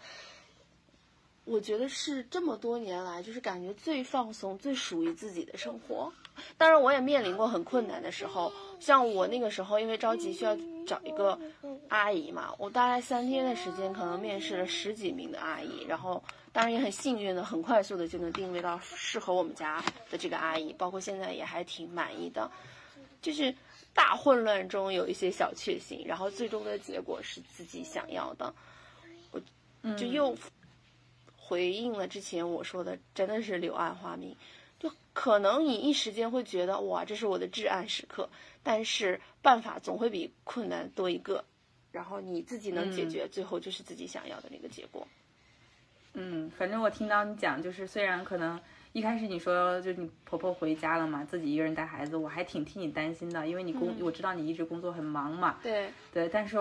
我觉得是这么多年来，就是感觉最放松、最属于自己的生活。当然，我也面临过很困难的时候，像我那个时候，因为着急需要找一个阿姨嘛，我大概三天的时间，可能面试了十几名的阿姨，然后当然也很幸运的，很快速的就能定位到适合我们家的这个阿姨，包括现在也还挺满意的。就是大混乱中有一些小确幸，然后最终的结果是自己想要的，我就又回应了之前我说的，真的是柳暗花明。就可能你一时间会觉得哇，这是我的至暗时刻，但是办法总会比困难多一个，然后你自己能解决，最后就是自己想要的那个结果。嗯，反正我听到你讲，就是虽然可能一开始你说就是你婆婆回家了嘛，自己一个人带孩子，我还挺替你担心的，因为你工我知道你一直工作很忙嘛。对对，但是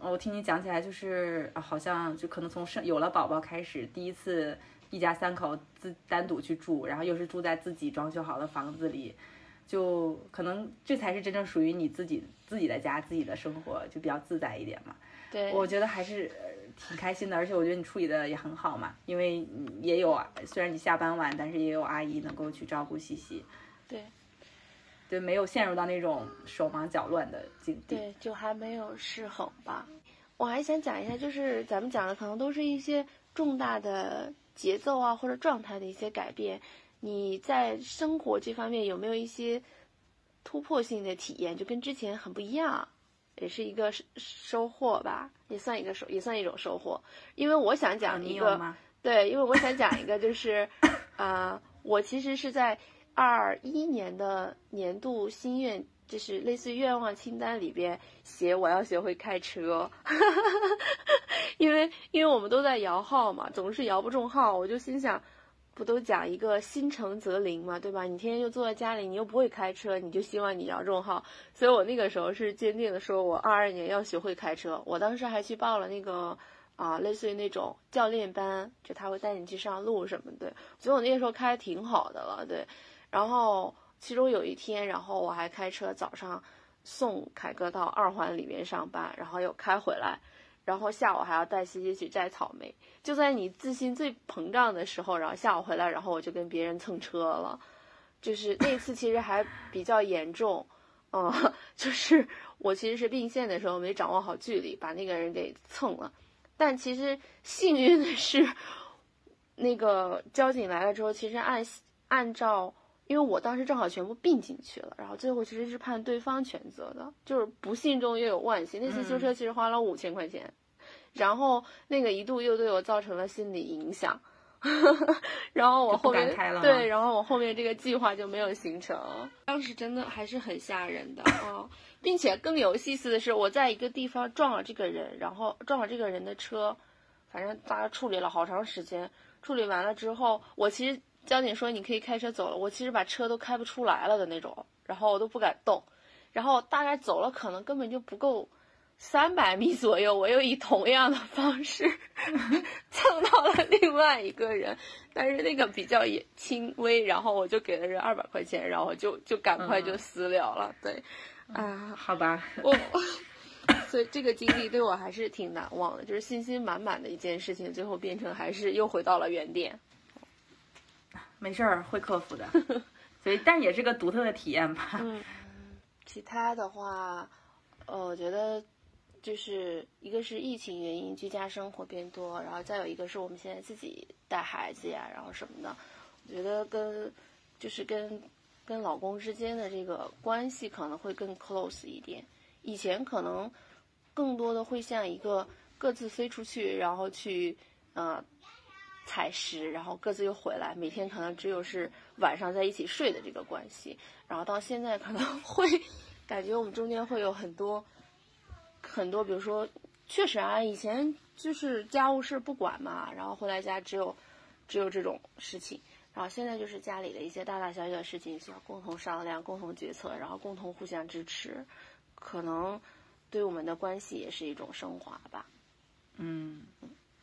我听你讲起来，就是好像就可能从生有了宝宝开始，第一次。一家三口自单独去住，然后又是住在自己装修好的房子里，就可能这才是真正属于你自己自己的家，自己的生活就比较自在一点嘛。对，我觉得还是挺开心的，而且我觉得你处理的也很好嘛，因为也有虽然你下班晚，但是也有阿姨能够去照顾西西。对，对，没有陷入到那种手忙脚乱的境地。对，就还没有失衡吧。我还想讲一下，就是咱们讲的可能都是一些重大的。节奏啊，或者状态的一些改变，你在生活这方面有没有一些突破性的体验？就跟之前很不一样，也是一个收获吧，也算一个收，也算一种收获。因为我想讲一个，对，因为我想讲一个，就是，呃，我其实是在二一年的年度心愿。就是类似于愿望清单里边写我要学会开车，因为因为我们都在摇号嘛，总是摇不中号，我就心想，不都讲一个心诚则灵嘛，对吧？你天天就坐在家里，你又不会开车，你就希望你摇中号。所以我那个时候是坚定的说，我二二年要学会开车。我当时还去报了那个啊，类似于那种教练班，就他会带你去上路什么的。所以我那个时候开的挺好的了，对，然后。其中有一天，然后我还开车早上送凯哥到二环里面上班，然后又开回来，然后下午还要带西西去摘草莓。就在你自信最膨胀的时候，然后下午回来，然后我就跟别人蹭车了。就是那次其实还比较严重，嗯，就是我其实是并线的时候没掌握好距离，把那个人给蹭了。但其实幸运的是，那个交警来了之后，其实按按照。因为我当时正好全部并进去了，然后最后其实是判对方全责的，就是不幸中又有万幸。那次修车其实花了五千块钱，然后那个一度又对我造成了心理影响，然后我后面对，然后我后面这个计划就没有形成。当时真的还是很吓人的啊，并且更有意思的是，我在一个地方撞了这个人，然后撞了这个人的车，反正大家处理了好长时间，处理完了之后，我其实。交警说你可以开车走了，我其实把车都开不出来了的那种，然后我都不敢动，然后大概走了可能根本就不够三百米左右，我又以同样的方式 蹭到了另外一个人，但是那个比较也轻微，然后我就给了人二百块钱，然后就就赶快就私了了。对，啊，好吧，我，所以这个经历对我还是挺难忘的，就是信心满满的一件事情，最后变成还是又回到了原点。没事儿，会克服的，所以但也是个独特的体验吧。嗯，其他的话，呃，我觉得就是一个是疫情原因，居家生活变多，然后再有一个是我们现在自己带孩子呀，然后什么的，我觉得跟就是跟跟老公之间的这个关系可能会更 close 一点。以前可能更多的会像一个各自飞出去，然后去呃。采食，然后各自又回来，每天可能只有是晚上在一起睡的这个关系。然后到现在可能会 感觉我们中间会有很多很多，比如说，确实啊，以前就是家务事不管嘛，然后回来家只有只有这种事情。然后现在就是家里的一些大大小小的事情需要共同商量、共同决策，然后共同互相支持，可能对我们的关系也是一种升华吧。嗯。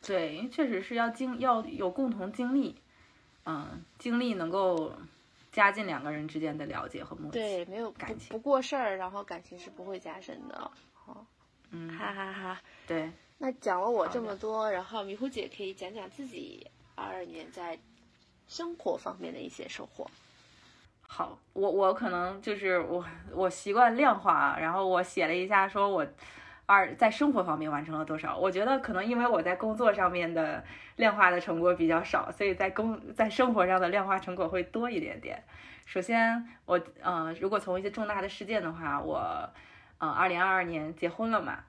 对，确实是要经要有共同经历，嗯，经历能够加进两个人之间的了解和默契。对，没有感情不过事儿，然后感情是不会加深的。哦，嗯，哈哈哈。对，那讲了我这么多，然后迷糊姐可以讲讲自己二二年在生活方面的一些收获。好，我我可能就是我我习惯量化，然后我写了一下，说我二在生活方面完成了多少。我觉得可能因为我在工作上面的量化的成果比较少，所以在工在生活上的量化成果会多一点点。首先，我呃，如果从一些重大的事件的话，我呃，二零二二年结婚了嘛，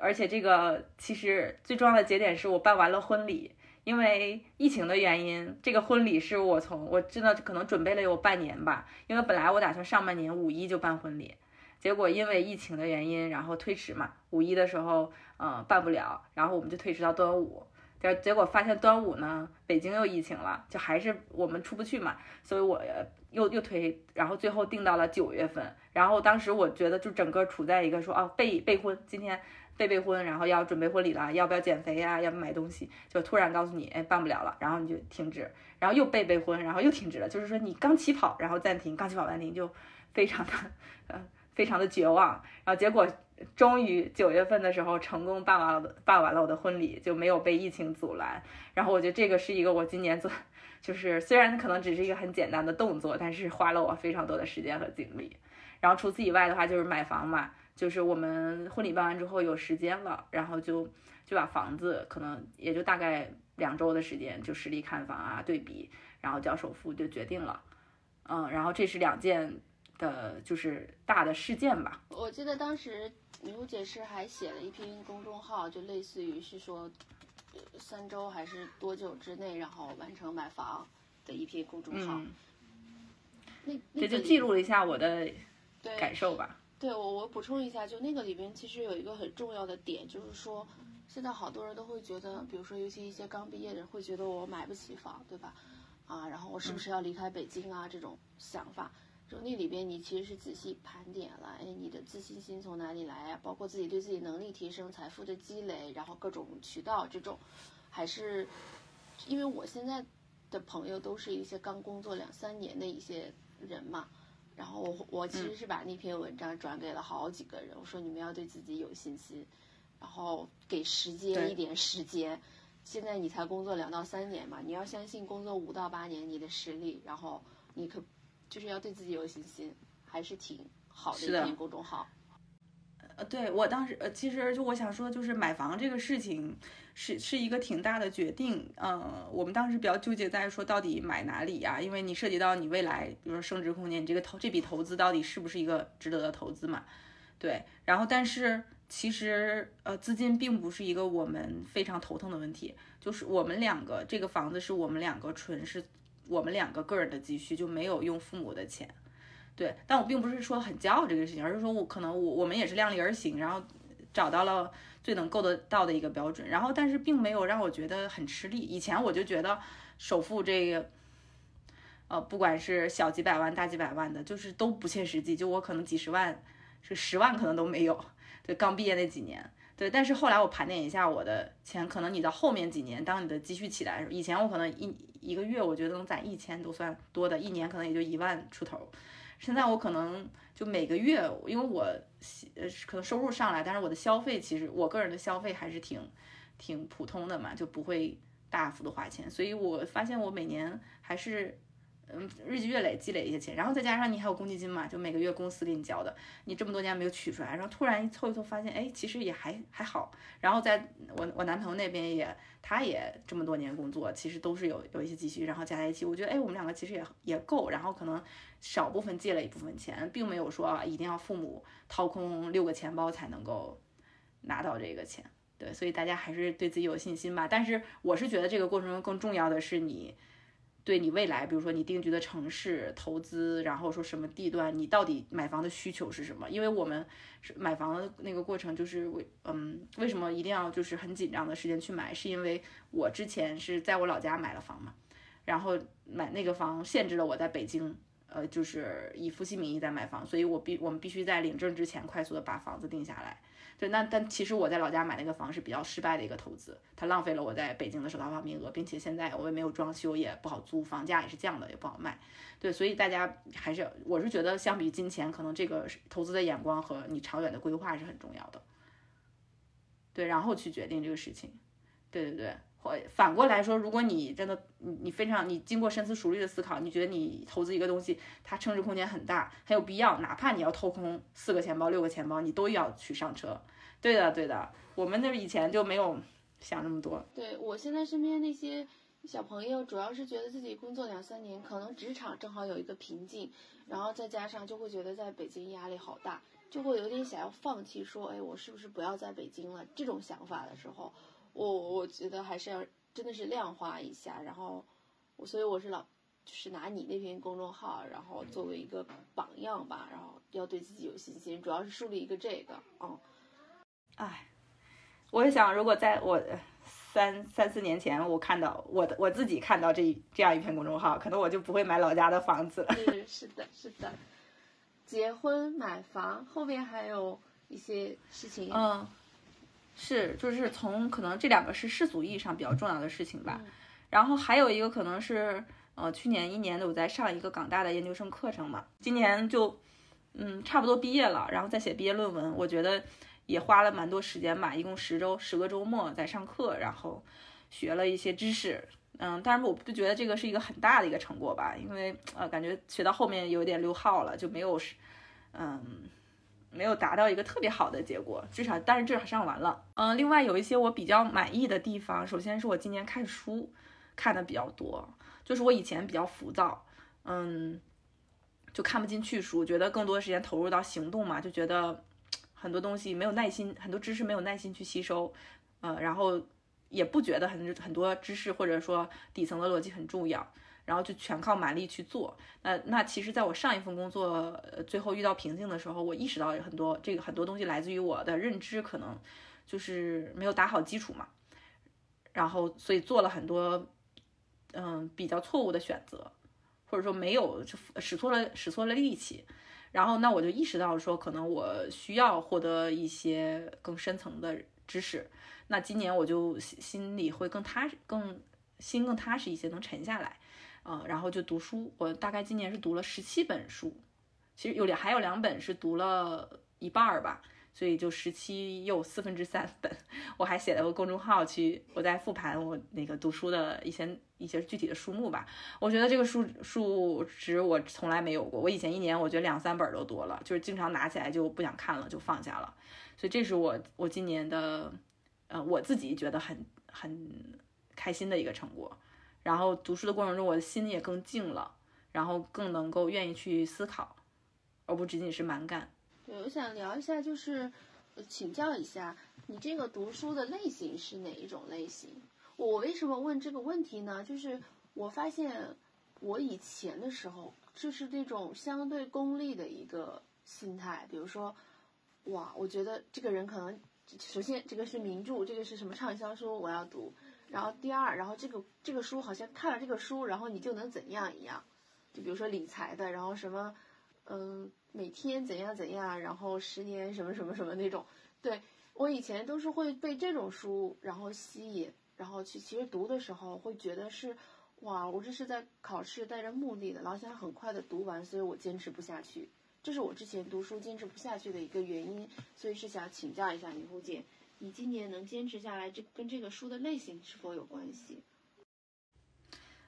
而且这个其实最重要的节点是我办完了婚礼。因为疫情的原因，这个婚礼是我从我真的可能准备了有半年吧。因为本来我打算上半年五一就办婚礼，结果因为疫情的原因，然后推迟嘛。五一的时候，嗯，办不了，然后我们就推迟到端午。结结果发现端午呢，北京又疫情了，就还是我们出不去嘛。所以我又又推，然后最后定到了九月份。然后当时我觉得就整个处在一个说哦备备婚，今天。备备婚，然后要准备婚礼了，要不要减肥呀？要不买东西？就突然告诉你，哎，办不了了，然后你就停止，然后又备备婚，然后又停止了。就是说你刚起跑，然后暂停，刚起跑暂停，就非常的，呃，非常的绝望。然后结果终于九月份的时候成功办完了，办完了我的婚礼，就没有被疫情阻拦。然后我觉得这个是一个我今年做，就是虽然可能只是一个很简单的动作，但是花了我非常多的时间和精力。然后除此以外的话，就是买房嘛。就是我们婚礼办完之后有时间了，然后就就把房子可能也就大概两周的时间就实地看房啊对比，然后交首付就决定了，嗯，然后这是两件的就是大的事件吧。我记得当时牛姐是还写了一篇公众号，就类似于是说三周还是多久之内，然后完成买房的一篇公众号。那这就记录了一下我的感受吧。对我，我补充一下，就那个里边其实有一个很重要的点，就是说，现在好多人都会觉得，比如说，尤其一些刚毕业的人会觉得我买不起房，对吧？啊，然后我是不是要离开北京啊？这种想法，就那里边你其实是仔细盘点了，哎，你的自信心从哪里来啊？包括自己对自己能力提升、财富的积累，然后各种渠道这种，还是因为我现在的朋友都是一些刚工作两三年的一些人嘛。然后我我其实是把那篇文章转给了好几个人，我说你们要对自己有信心，然后给时间一点时间。现在你才工作两到三年嘛，你要相信工作五到八年你的实力，然后你可就是要对自己有信心，还是挺好的一篇公众号。呃，对我当时呃，其实就我想说，就是买房这个事情。是是一个挺大的决定，嗯，我们当时比较纠结在说到底买哪里呀？因为你涉及到你未来，比如说升值空间，你这个投这笔投资到底是不是一个值得的投资嘛？对，然后但是其实呃资金并不是一个我们非常头疼的问题，就是我们两个这个房子是我们两个纯是我们两个个人的积蓄，就没有用父母的钱，对，但我并不是说很骄傲这个事情，而是说我可能我我们也是量力而行，然后找到了。最能够得到的一个标准，然后但是并没有让我觉得很吃力。以前我就觉得首付这个，呃，不管是小几百万、大几百万的，就是都不切实际。就我可能几十万，是十万可能都没有。对，刚毕业那几年，对。但是后来我盘点一下我的钱，可能你到后面几年，当你的积蓄起来的时候，以前我可能一一个月我觉得能攒一千都算多的，一年可能也就一万出头。现在我可能就每个月，因为我呃可能收入上来，但是我的消费其实我个人的消费还是挺挺普通的嘛，就不会大幅的花钱，所以我发现我每年还是。嗯，日积月累积累一些钱，然后再加上你还有公积金嘛，就每个月公司给你交的，你这么多年没有取出来，然后突然一凑一凑发现，哎，其实也还还好。然后在我我男朋友那边也，他也这么多年工作，其实都是有有一些积蓄，然后加在一起，我觉得哎，我们两个其实也也够。然后可能少部分借了一部分钱，并没有说一定要父母掏空六个钱包才能够拿到这个钱。对，所以大家还是对自己有信心吧。但是我是觉得这个过程中更重要的是你。对你未来，比如说你定居的城市投资，然后说什么地段，你到底买房的需求是什么？因为我们是买房的那个过程，就是为嗯，为什么一定要就是很紧张的时间去买？是因为我之前是在我老家买了房嘛，然后买那个房限制了我在北京，呃，就是以夫妻名义在买房，所以我必我们必须在领证之前快速的把房子定下来。对，那但其实我在老家买那个房是比较失败的一个投资，它浪费了我在北京的首套房名额，并且现在我也没有装修，也不好租，房价也是降的，也不好卖。对，所以大家还是，我是觉得相比金钱，可能这个投资的眼光和你长远的规划是很重要的。对，然后去决定这个事情。对对对，或反过来说，如果你真的你你非常你经过深思熟虑的思考，你觉得你投资一个东西，它升值空间很大，很有必要，哪怕你要掏空四个钱包、六个钱包，你都要去上车。对的，对的，我们那以前就没有想那么多。对我现在身边那些小朋友，主要是觉得自己工作两三年，可能职场正好有一个瓶颈，然后再加上就会觉得在北京压力好大，就会有点想要放弃，说，哎，我是不是不要在北京了？这种想法的时候。我我觉得还是要真的是量化一下，然后，所以我是老就是拿你那篇公众号，然后作为一个榜样吧，然后要对自己有信心，主要是树立一个这个，嗯，哎，我也想，如果在我三三四年前，我看到我的我自己看到这这样一篇公众号，可能我就不会买老家的房子了。是是的，是的，结婚买房后面还有一些事情，嗯。是，就是从可能这两个是世俗意义上比较重要的事情吧，然后还有一个可能是，呃，去年一年的我在上一个港大的研究生课程嘛，今年就，嗯，差不多毕业了，然后再写毕业论文，我觉得也花了蛮多时间吧，一共十周十个周末在上课，然后学了一些知识，嗯，但是我不觉得这个是一个很大的一个成果吧，因为呃，感觉学到后面有点溜号了，就没有是，嗯。没有达到一个特别好的结果，至少，但是至少上完了。嗯，另外有一些我比较满意的地方，首先是我今年看书看的比较多，就是我以前比较浮躁，嗯，就看不进去书，觉得更多的时间投入到行动嘛，就觉得很多东西没有耐心，很多知识没有耐心去吸收，呃，然后也不觉得很很多知识或者说底层的逻辑很重要。然后就全靠蛮力去做，那那其实在我上一份工作最后遇到瓶颈的时候，我意识到很多这个很多东西来自于我的认知可能就是没有打好基础嘛，然后所以做了很多嗯比较错误的选择，或者说没有就使错了使错了力气，然后那我就意识到说可能我需要获得一些更深层的知识，那今年我就心心里会更踏实，更心更踏实一些，能沉下来。嗯，然后就读书，我大概今年是读了十七本书，其实有两还有两本是读了一半儿吧，所以就十七又四分之三本。我还写了个公众号去，我在复盘我那个读书的一些一些具体的书目吧。我觉得这个数数值我从来没有过，我以前一年我觉得两三本都多了，就是经常拿起来就不想看了就放下了。所以这是我我今年的，呃，我自己觉得很很开心的一个成果。然后读书的过程中，我的心也更静了，然后更能够愿意去思考，而不仅仅是蛮干。对，我想聊一下，就是请教一下，你这个读书的类型是哪一种类型？我为什么问这个问题呢？就是我发现我以前的时候，就是这种相对功利的一个心态，比如说，哇，我觉得这个人可能，首先这个是名著，这个是什么畅销书，我要读。然后第二，然后这个这个书好像看了这个书，然后你就能怎样一样，就比如说理财的，然后什么，嗯，每天怎样怎样，然后十年什么什么什么那种。对我以前都是会被这种书然后吸引，然后去其实读的时候会觉得是，哇，我这是在考试带着目的的，老想很快的读完，所以我坚持不下去，这是我之前读书坚持不下去的一个原因，所以是想请教一下李虎姐。你今年能坚持下来，这跟这个书的类型是否有关系？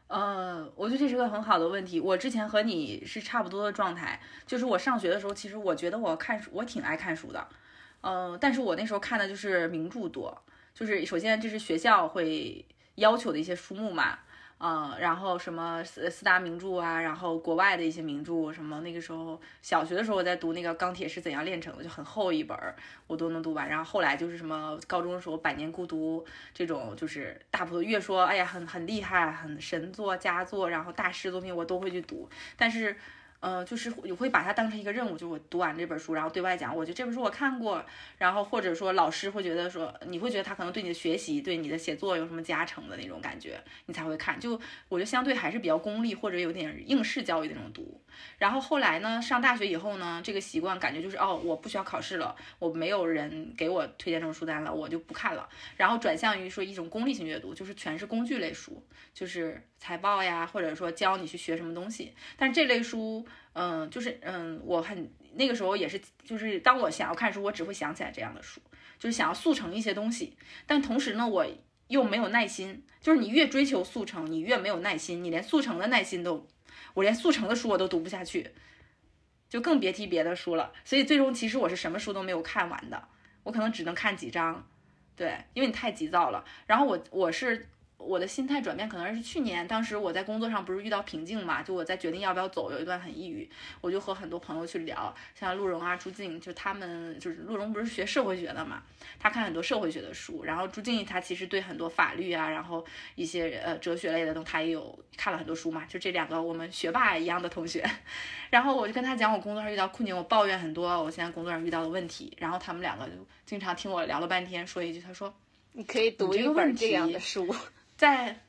呃，我觉得这是个很好的问题。我之前和你是差不多的状态，就是我上学的时候，其实我觉得我看书，我挺爱看书的。嗯，但是我那时候看的就是名著多，就是首先这是学校会要求的一些书目嘛。嗯，然后什么四四大名著啊，然后国外的一些名著，什么那个时候小学的时候我在读那个《钢铁是怎样炼成的》，就很厚一本儿，我都能读完。然后后来就是什么高中的时候《百年孤独》这种，就是大部分越说哎呀很很厉害、很神作佳作，然后大师作品我都会去读，但是。嗯，就是我会把它当成一个任务，就我读完这本书，然后对外讲，我觉得这本书我看过，然后或者说老师会觉得说，你会觉得他可能对你的学习、对你的写作有什么加成的那种感觉，你才会看。就我觉得相对还是比较功利或者有点应试教育那种读。然后后来呢，上大学以后呢，这个习惯感觉就是哦，我不需要考试了，我没有人给我推荐这种书单了，我就不看了。然后转向于说一种功利性阅读，就是全是工具类书，就是财报呀，或者说教你去学什么东西。但是这类书。嗯，就是嗯，我很那个时候也是，就是当我想要看书，我只会想起来这样的书，就是想要速成一些东西。但同时呢，我又没有耐心，就是你越追求速成，你越没有耐心，你连速成的耐心都，我连速成的书我都读不下去，就更别提别的书了。所以最终其实我是什么书都没有看完的，我可能只能看几章，对，因为你太急躁了。然后我我是。我的心态转变可能是去年，当时我在工作上不是遇到瓶颈嘛，就我在决定要不要走，有一段很抑郁，我就和很多朋友去聊，像陆荣啊、朱静，就他们就是陆荣不是学社会学的嘛，他看很多社会学的书，然后朱静他其实对很多法律啊，然后一些呃哲学类的东西他也有看了很多书嘛，就这两个我们学霸一样的同学，然后我就跟他讲我工作上遇到困境，我抱怨很多我现在工作上遇到的问题，然后他们两个就经常听我聊了半天，说一句，他说你可以读一本这样的书。在，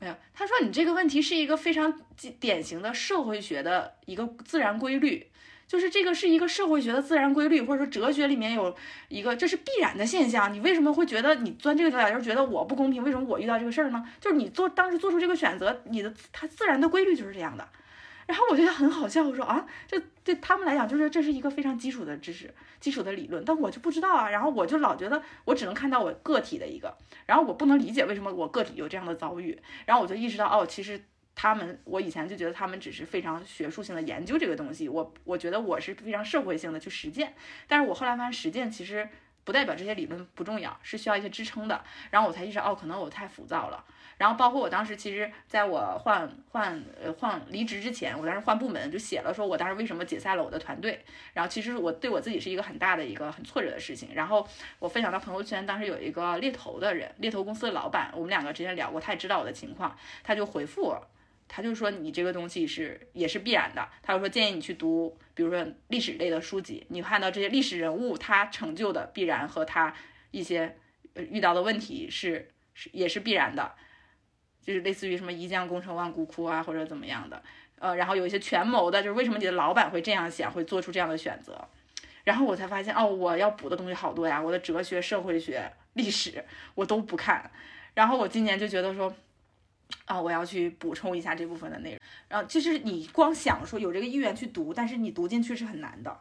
没有。他说你这个问题是一个非常典型的社会学的一个自然规律，就是这个是一个社会学的自然规律，或者说哲学里面有一个这是必然的现象。你为什么会觉得你钻这个角就是觉得我不公平？为什么我遇到这个事儿呢？就是你做当时做出这个选择，你的它自然的规律就是这样的。然后我觉得很好笑，我说啊，这对他们来讲就是这是一个非常基础的知识、基础的理论，但我就不知道啊。然后我就老觉得我只能看到我个体的一个，然后我不能理解为什么我个体有这样的遭遇。然后我就意识到，哦，其实他们，我以前就觉得他们只是非常学术性的研究这个东西，我我觉得我是非常社会性的去实践。但是我后来发现，实践其实不代表这些理论不重要，是需要一些支撑的。然后我才意识到，哦，可能我太浮躁了。然后包括我当时，其实在我换换呃换离职之前，我当时换部门就写了，说我当时为什么解散了我的团队。然后其实我对我自己是一个很大的一个很挫折的事情。然后我分享到朋友圈，当时有一个猎头的人，猎头公司的老板，我们两个之前聊过，他也知道我的情况，他就回复我，他就说你这个东西是也是必然的。他就说建议你去读，比如说历史类的书籍，你看到这些历史人物他成就的必然和他一些遇到的问题是是也是必然的。就是类似于什么一将功成万骨枯啊，或者怎么样的，呃，然后有一些权谋的，就是为什么你的老板会这样想，会做出这样的选择，然后我才发现，哦，我要补的东西好多呀，我的哲学、社会学、历史我都不看，然后我今年就觉得说，啊，我要去补充一下这部分的内容，然后其实你光想说有这个意愿去读，但是你读进去是很难的。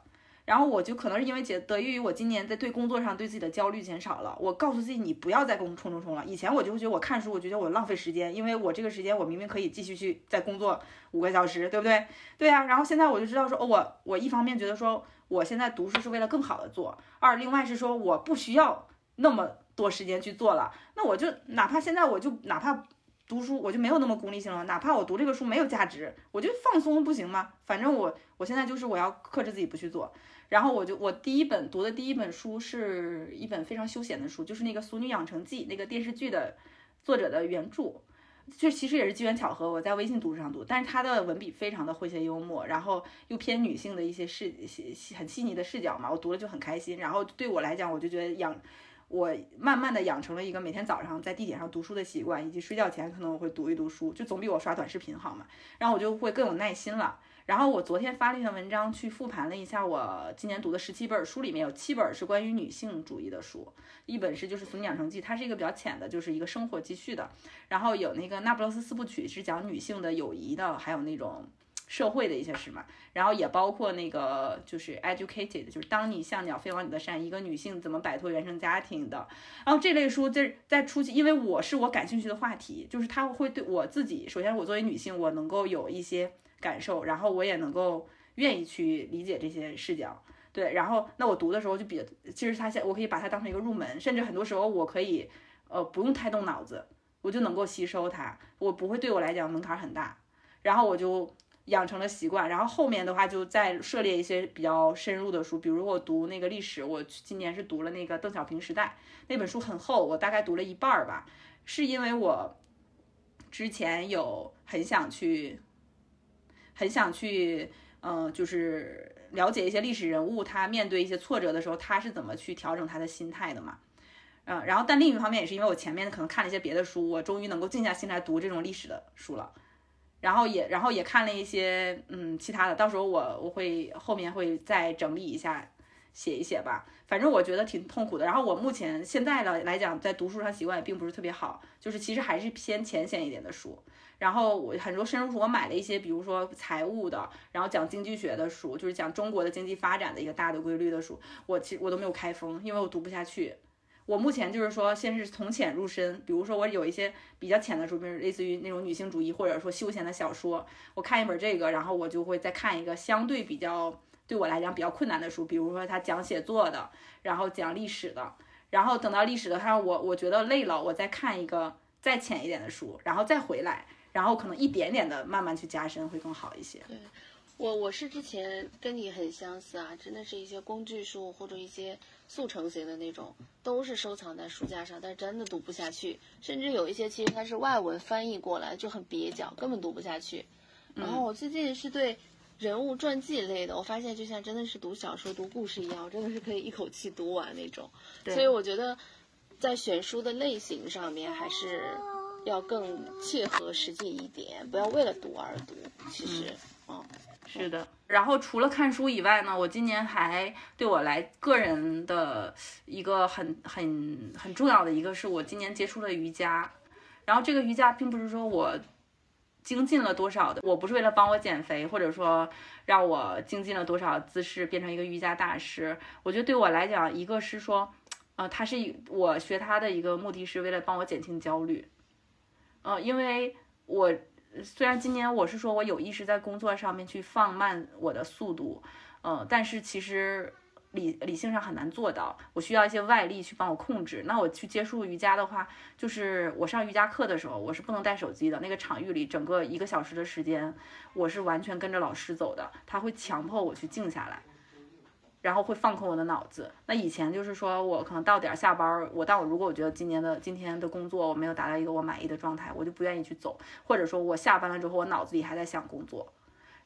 然后我就可能是因为得益于我今年在对工作上对自己的焦虑减少了，我告诉自己你不要再工冲冲冲了。以前我就会觉得我看书，我就觉得我浪费时间，因为我这个时间我明明可以继续去再工作五个小时，对不对？对呀。然后现在我就知道说，哦，我我一方面觉得说我现在读书是为了更好的做，二另外是说我不需要那么多时间去做了，那我就哪怕现在我就哪怕。读书我就没有那么功利性了，哪怕我读这个书没有价值，我就放松不行吗？反正我我现在就是我要克制自己不去做，然后我就我第一本读的第一本书是一本非常休闲的书，就是那个《俗女养成记》那个电视剧的作者的原著，就其实也是机缘巧合，我在微信读书上读，但是他的文笔非常的诙谐幽默，然后又偏女性的一些视细很细腻的视角嘛，我读了就很开心，然后对我来讲，我就觉得养。我慢慢的养成了一个每天早上在地铁上读书的习惯，以及睡觉前可能我会读一读书，就总比我刷短视频好嘛。然后我就会更有耐心了。然后我昨天发了一篇文章，去复盘了一下我今年读的十七本书里面有七本是关于女性主义的书，一本是就是《俗女养成记》，它是一个比较浅的，就是一个生活记叙的。然后有那个《那不勒斯四部曲》是讲女性的友谊的，还有那种。社会的一些事嘛，然后也包括那个就是 educated，就是当你像鸟飞往你的山，一个女性怎么摆脱原生家庭的。然后这类书在在初期，因为我是我感兴趣的话题，就是它会对我自己，首先我作为女性，我能够有一些感受，然后我也能够愿意去理解这些视角。对，然后那我读的时候就比，其实它现我可以把它当成一个入门，甚至很多时候我可以呃不用太动脑子，我就能够吸收它，我不会对我来讲门槛很大，然后我就。养成了习惯，然后后面的话就再涉猎一些比较深入的书，比如我读那个历史，我今年是读了那个邓小平时代那本书很厚，我大概读了一半儿吧，是因为我之前有很想去，很想去，嗯，就是了解一些历史人物，他面对一些挫折的时候，他是怎么去调整他的心态的嘛，嗯，然后但另一方面也是因为我前面可能看了一些别的书，我终于能够静下心来读这种历史的书了。然后也，然后也看了一些，嗯，其他的，到时候我我会后面会再整理一下，写一写吧。反正我觉得挺痛苦的。然后我目前现在的来讲，在读书上习惯也并不是特别好，就是其实还是偏浅显一点的书。然后我很多深入书，我买了一些，比如说财务的，然后讲经济学的书，就是讲中国的经济发展的一个大的规律的书，我其实我都没有开封，因为我读不下去。我目前就是说，先是从浅入深，比如说我有一些比较浅的书，比如类似于那种女性主义或者说休闲的小说，我看一本这个，然后我就会再看一个相对比较对我来讲比较困难的书，比如说他讲写作的，然后讲历史的，然后等到历史的，他我我觉得累了，我再看一个再浅一点的书，然后再回来，然后可能一点点的慢慢去加深会更好一些。对。我我是之前跟你很相似啊，真的是一些工具书或者一些速成型的那种，都是收藏在书架上，但真的读不下去。甚至有一些其实它是外文翻译过来，就很蹩脚，根本读不下去。然后我最近是对人物传记类的，我发现就像真的是读小说、读故事一样，我真的是可以一口气读完那种。所以我觉得在选书的类型上面，还是要更切合实际一点，不要为了读而读。其实，嗯。是的，然后除了看书以外呢，我今年还对我来个人的一个很很很重要的一个是我今年接触了瑜伽，然后这个瑜伽并不是说我精进了多少的，我不是为了帮我减肥，或者说让我精进了多少姿势变成一个瑜伽大师，我觉得对我来讲，一个是说，呃，它是我学它的一个目的是为了帮我减轻焦虑，呃，因为我。虽然今年我是说我有意识在工作上面去放慢我的速度，嗯，但是其实理理性上很难做到，我需要一些外力去帮我控制。那我去接触瑜伽的话，就是我上瑜伽课的时候，我是不能带手机的。那个场域里，整个一个小时的时间，我是完全跟着老师走的，他会强迫我去静下来。然后会放空我的脑子。那以前就是说我可能到点下班，我到如果我觉得今年的今天的工作我没有达到一个我满意的状态，我就不愿意去走，或者说我下班了之后我脑子里还在想工作。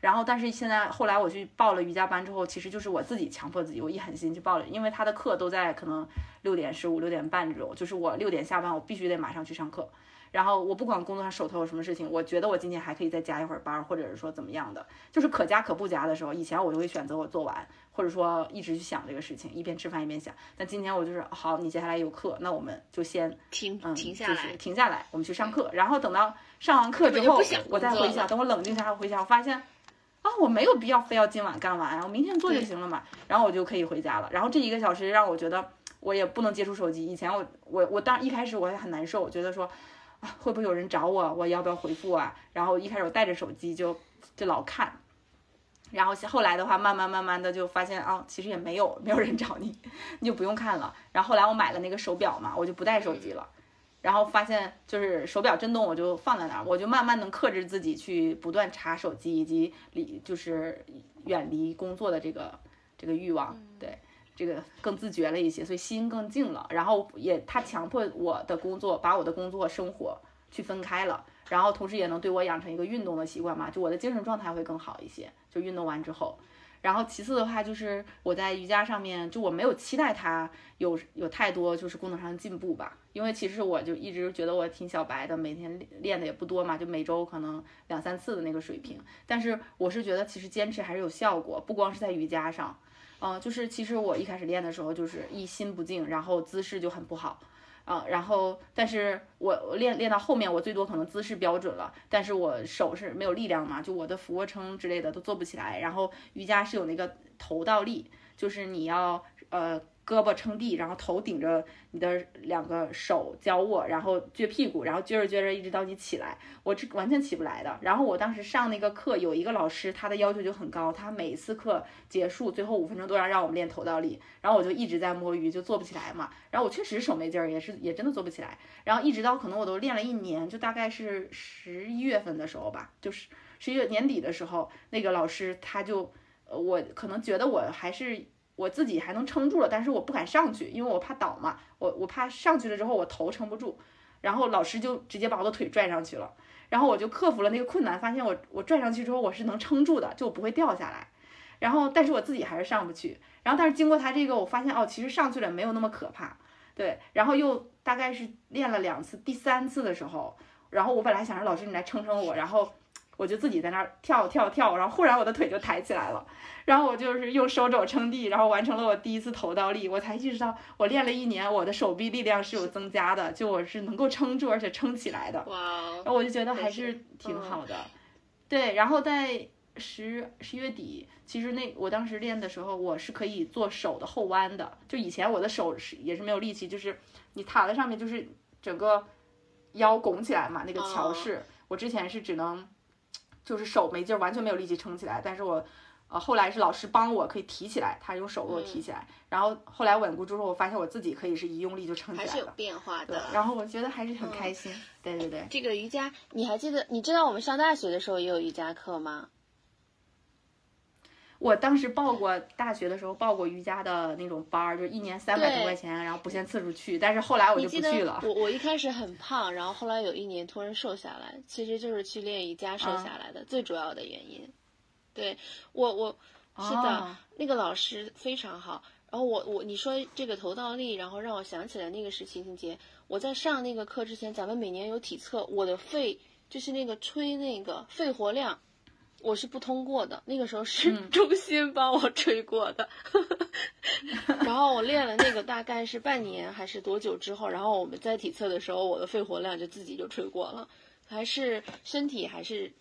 然后但是现在后来我去报了瑜伽班之后，其实就是我自己强迫自己，我一狠心去报了，因为他的课都在可能六点十五、六点半这种，就是我六点下班，我必须得马上去上课。然后我不管工作上手头有什么事情，我觉得我今天还可以再加一会儿班，或者是说怎么样的，就是可加可不加的时候，以前我就会选择我做完。或者说一直去想这个事情，一边吃饭一边想。但今天我就是好，你接下来有课，那我们就先停，停下来，停下来，我们去上课。然后等到上完课之后，我再回想，等我冷静下来回想，我发现啊，我没有必要非要今晚干完，我明天做就行了嘛。然后我就可以回家了。然后这一个小时让我觉得我也不能接触手机。以前我我我当一开始我也很难受，我觉得说啊会不会有人找我，我要不要回复啊？然后一开始我带着手机就就老看。然后后来的话，慢慢慢慢的就发现啊，其实也没有没有人找你，你就不用看了。然后后来我买了那个手表嘛，我就不带手机了。然后发现就是手表震动，我就放在那儿，我就慢慢能克制自己去不断查手机，以及离就是远离工作的这个这个欲望。对，这个更自觉了一些，所以心更静了。然后也他强迫我的工作，把我的工作生活去分开了。然后同时也能对我养成一个运动的习惯嘛，就我的精神状态会更好一些。就运动完之后，然后其次的话就是我在瑜伽上面，就我没有期待它有有太多就是功能上的进步吧，因为其实我就一直觉得我挺小白的，每天练练的也不多嘛，就每周可能两三次的那个水平。但是我是觉得其实坚持还是有效果，不光是在瑜伽上，嗯，就是其实我一开始练的时候就是一心不静，然后姿势就很不好。啊，然后，但是我我练练到后面，我最多可能姿势标准了，但是我手是没有力量嘛，就我的俯卧撑之类的都做不起来。然后瑜伽是有那个头倒立，就是你要呃。胳膊撑地，然后头顶着你的两个手交握，然后撅屁股，然后撅着撅着，一直到你起来，我这完全起不来的。然后我当时上那个课，有一个老师，他的要求就很高，他每次课结束最后五分钟都要让我们练头倒立，然后我就一直在摸鱼，就做不起来嘛。然后我确实手没劲儿，也是也真的做不起来。然后一直到可能我都练了一年，就大概是十一月份的时候吧，就是十一月年底的时候，那个老师他就，呃，我可能觉得我还是。我自己还能撑住了，但是我不敢上去，因为我怕倒嘛。我我怕上去了之后我头撑不住，然后老师就直接把我的腿拽上去了。然后我就克服了那个困难，发现我我拽上去之后我是能撑住的，就不会掉下来。然后但是我自己还是上不去。然后但是经过他这个，我发现哦，其实上去了没有那么可怕。对，然后又大概是练了两次，第三次的时候，然后我本来想让老师你来撑撑我，然后。我就自己在那儿跳跳跳，然后忽然我的腿就抬起来了，然后我就是用手肘撑地，然后完成了我第一次头倒立，我才意识到我练了一年，我的手臂力量是有增加的，就我是能够撑住而且撑起来的。哇！然后我就觉得还是挺好的。对，然后在十十月底，其实那我当时练的时候，我是可以做手的后弯的。就以前我的手是也是没有力气，就是你躺在上面，就是整个腰拱起来嘛，那个桥式。我之前是只能就是手没劲儿，完全没有力气撑起来。但是我呃后来是老师帮我可以提起来，他用手给我提起来。然后后来稳固之后，我发现我自己可以是一用力就撑起来还是有变化的。然后我觉得还是很开心。对对对，这个瑜伽你还记得？你知道我们上大学的时候也有瑜伽课吗？我当时报过大学的时候报过瑜伽的那种班儿，就一年三百多块钱，然后不限次数去。但是后来我就不去了。我我一开始很胖，然后后来有一年突然瘦下来，其实就是去练瑜伽瘦下来的最主要的原因。对我我是的，那个老师非常好。然后我我你说这个头倒立，然后让我想起来那个是秦晴节。我在上那个课之前，咱们每年有体测，我的肺就是那个吹那个肺活量。我是不通过的，那个时候是中心帮我吹过的，然后我练了那个大概是半年还是多久之后，然后我们在体测的时候，我的肺活量就自己就吹过了，还是身体还是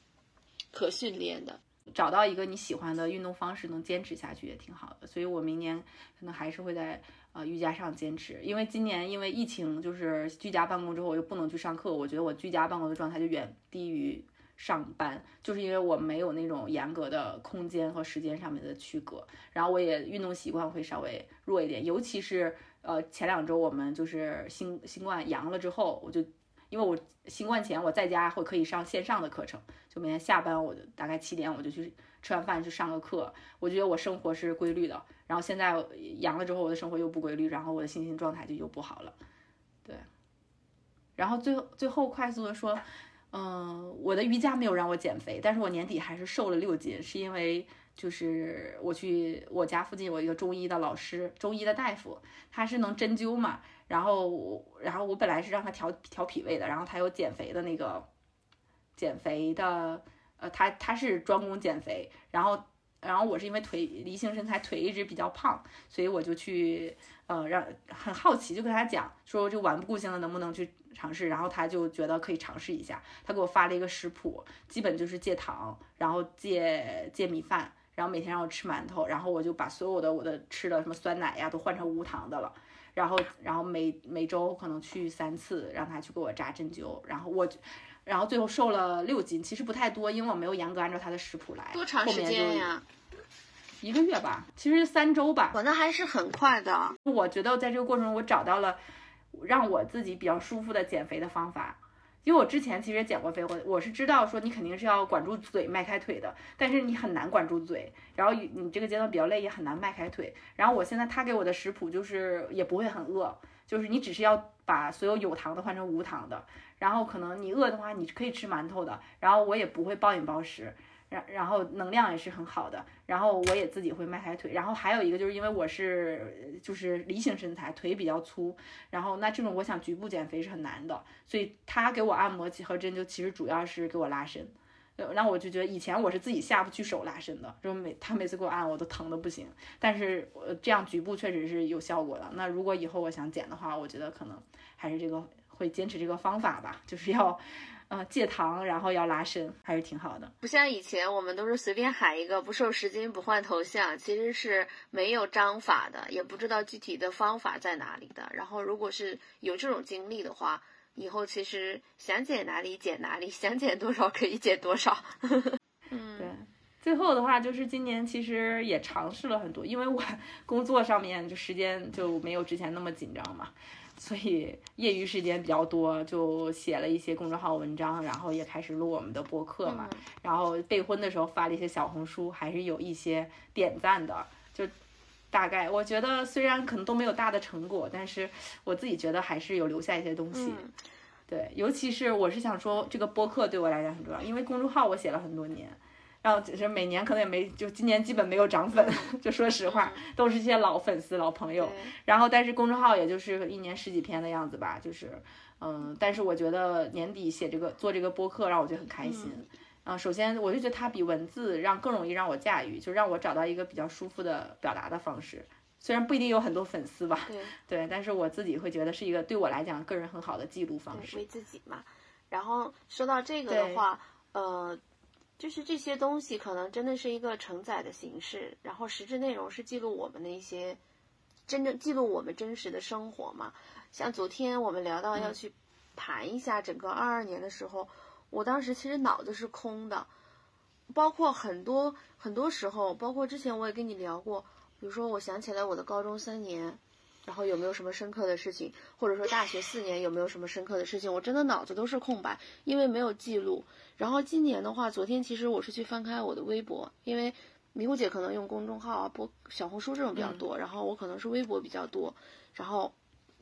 可训练的。找到一个你喜欢的运动方式，能坚持下去也挺好的。所以我明年可能还是会在呃瑜伽上坚持，因为今年因为疫情就是居家办公之后，我又不能去上课，我觉得我居家办公的状态就远低于。上班就是因为我没有那种严格的空间和时间上面的区隔，然后我也运动习惯会稍微弱一点，尤其是呃前两周我们就是新新冠阳了之后，我就因为我新冠前我在家会可以上线上的课程，就每天下班我就大概七点我就去吃完饭去上个课，我觉得我生活是规律的，然后现在阳了之后我的生活又不规律，然后我的心情状态就又不好了，对，然后最后最后快速的说。嗯，我的瑜伽没有让我减肥，但是我年底还是瘦了六斤，是因为就是我去我家附近有一个中医的老师，中医的大夫，他是能针灸嘛，然后然后我本来是让他调调脾胃的，然后他有减肥的那个减肥的，呃，他他是专攻减肥，然后然后我是因为腿梨形身材，腿一直比较胖，所以我就去呃让很好奇，就跟他讲说这顽固性的能不能去。尝试，然后他就觉得可以尝试一下，他给我发了一个食谱，基本就是戒糖，然后戒戒米饭，然后每天让我吃馒头，然后我就把所有的我的吃的什么酸奶呀都换成无糖的了，然后然后每每周可能去三次，让他去给我扎针灸，然后我，然后最后瘦了六斤，其实不太多，因为我没有严格按照他的食谱来。多长时间呀？一个月吧，其实三周吧。我那还是很快的。我觉得在这个过程中，我找到了。让我自己比较舒服的减肥的方法，因为我之前其实减过肥，我我是知道说你肯定是要管住嘴迈开腿的，但是你很难管住嘴，然后你这个阶段比较累，也很难迈开腿。然后我现在他给我的食谱就是也不会很饿，就是你只是要把所有有糖的换成无糖的，然后可能你饿的话你可以吃馒头的，然后我也不会暴饮暴食。然然后能量也是很好的，然后我也自己会迈开腿，然后还有一个就是因为我是就是梨形身材，腿比较粗，然后那这种我想局部减肥是很难的，所以他给我按摩和针灸其实主要是给我拉伸，那我就觉得以前我是自己下不去手拉伸的，就每他每次给我按我都疼的不行，但是呃这样局部确实是有效果的。那如果以后我想减的话，我觉得可能还是这个会坚持这个方法吧，就是要。呃，戒糖，然后要拉伸，还是挺好的。不像以前，我们都是随便喊一个“不瘦十斤不换头像”，其实是没有章法的，也不知道具体的方法在哪里的。然后，如果是有这种经历的话，以后其实想减哪里减哪里，想减多少可以减多少。嗯，对。最后的话，就是今年其实也尝试了很多，因为我工作上面就时间就没有之前那么紧张嘛。所以业余时间比较多，就写了一些公众号文章，然后也开始录我们的播客嘛。然后备婚的时候发了一些小红书，还是有一些点赞的。就大概我觉得，虽然可能都没有大的成果，但是我自己觉得还是有留下一些东西。对，尤其是我是想说，这个播客对我来讲很重要，因为公众号我写了很多年。然后只是每年可能也没，就今年基本没有涨粉，就说实话，都是一些老粉丝、老朋友。然后但是公众号也就是一年十几篇的样子吧，就是，嗯，但是我觉得年底写这个做这个播客让我觉得很开心。嗯，首先我就觉得它比文字让更容易让我驾驭，就让我找到一个比较舒服的表达的方式。虽然不一定有很多粉丝吧，对，对，但是我自己会觉得是一个对我来讲个人很好的记录方式。为自己嘛。然后说到这个的话，呃。就是这些东西可能真的是一个承载的形式，然后实质内容是记录我们的一些真正记录我们真实的生活嘛。像昨天我们聊到要去盘一下整个二二年的时候，我当时其实脑子是空的，包括很多很多时候，包括之前我也跟你聊过，比如说我想起来我的高中三年。然后有没有什么深刻的事情，或者说大学四年有没有什么深刻的事情？我真的脑子都是空白，因为没有记录。然后今年的话，昨天其实我是去翻开我的微博，因为迷糊姐可能用公众号啊、播小红书这种比较多，然后我可能是微博比较多。然后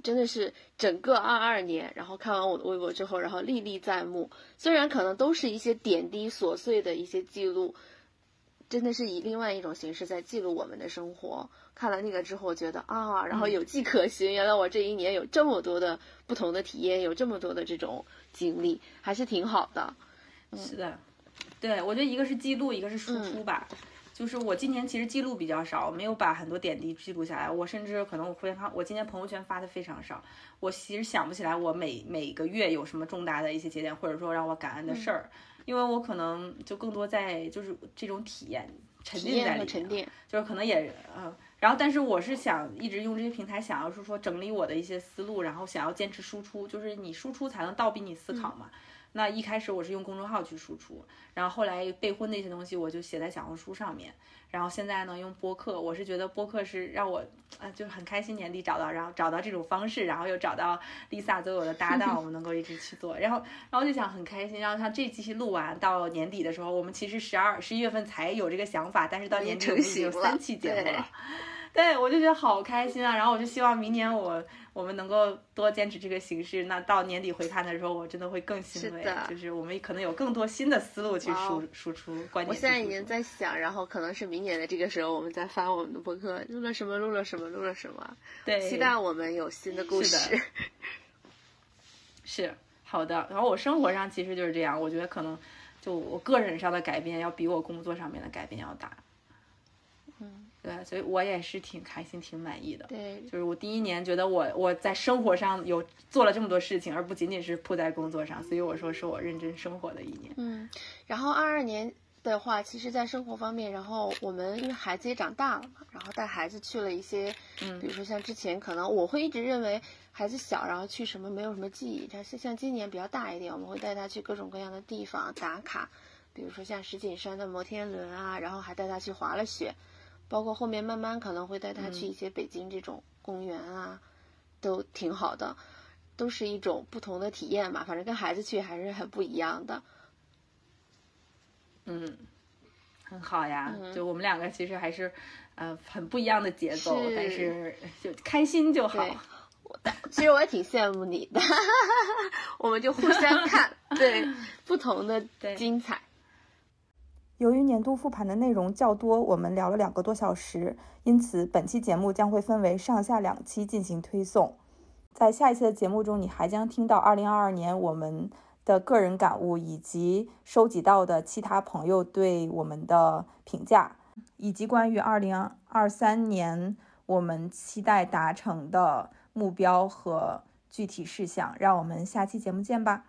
真的是整个二二年，然后看完我的微博之后，然后历历在目。虽然可能都是一些点滴琐碎的一些记录。真的是以另外一种形式在记录我们的生活。看了那个之后，觉得啊，然后有迹可循。原来我这一年有这么多的不同的体验，有这么多的这种经历，还是挺好的。是的，对我觉得一个是记录，一个是输出吧。就是我今年其实记录比较少，没有把很多点滴记录下来。我甚至可能我会发，我今年朋友圈发的非常少。我其实想不起来我每每个月有什么重大的一些节点，或者说让我感恩的事儿。因为我可能就更多在就是这种体验沉浸在里面，就是可能也嗯，然后但是我是想一直用这些平台，想要是说整理我的一些思路，然后想要坚持输出，就是你输出才能倒逼你思考嘛。那一开始我是用公众号去输出，然后后来备婚那些东西我就写在小红书上面，然后现在呢用播客，我是觉得播客是让我啊就是很开心年底找到，然后找到这种方式，然后又找到 Lisa 作为我的搭档，我们能够一直去做，然后然后就想很开心，然后像这期录完到年底的时候，我们其实十二十一月份才有这个想法，但是到年底我们已经有三期节目了。对，我就觉得好开心啊！然后我就希望明年我我们能够多坚持这个形式。那到年底回看的时候，我真的会更欣慰。就是我们可能有更多新的思路去输输出观点。我现在已经在想，然后可能是明年的这个时候，我们再发我们的博客，录了什么，录了什么，录了什么。对，期待我们有新的故事。是 好的。然后我生活上其实就是这样，我觉得可能就我个人上的改变要比我工作上面的改变要大。嗯。对，所以我也是挺开心、挺满意的。对，就是我第一年觉得我我在生活上有做了这么多事情，而不仅仅是扑在工作上，所以我说是我认真生活的一年。嗯，然后二二年的话，其实在生活方面，然后我们因为孩子也长大了嘛，然后带孩子去了一些，嗯，比如说像之前可能我会一直认为孩子小，然后去什么没有什么记忆，但是像今年比较大一点，我们会带他去各种各样的地方打卡，比如说像石景山的摩天轮啊，然后还带他去滑了雪。包括后面慢慢可能会带他去一些北京这种公园啊，都挺好的，都是一种不同的体验嘛。反正跟孩子去还是很不一样的。嗯，很好呀。就我们两个其实还是呃很不一样的节奏，但是就开心就好。其实我也挺羡慕你的，我们就互相看，对不同的精彩。由于年度复盘的内容较多，我们聊了两个多小时，因此本期节目将会分为上下两期进行推送。在下一期的节目中，你还将听到2022年我们的个人感悟，以及收集到的其他朋友对我们的评价，以及关于2023年我们期待达成的目标和具体事项。让我们下期节目见吧。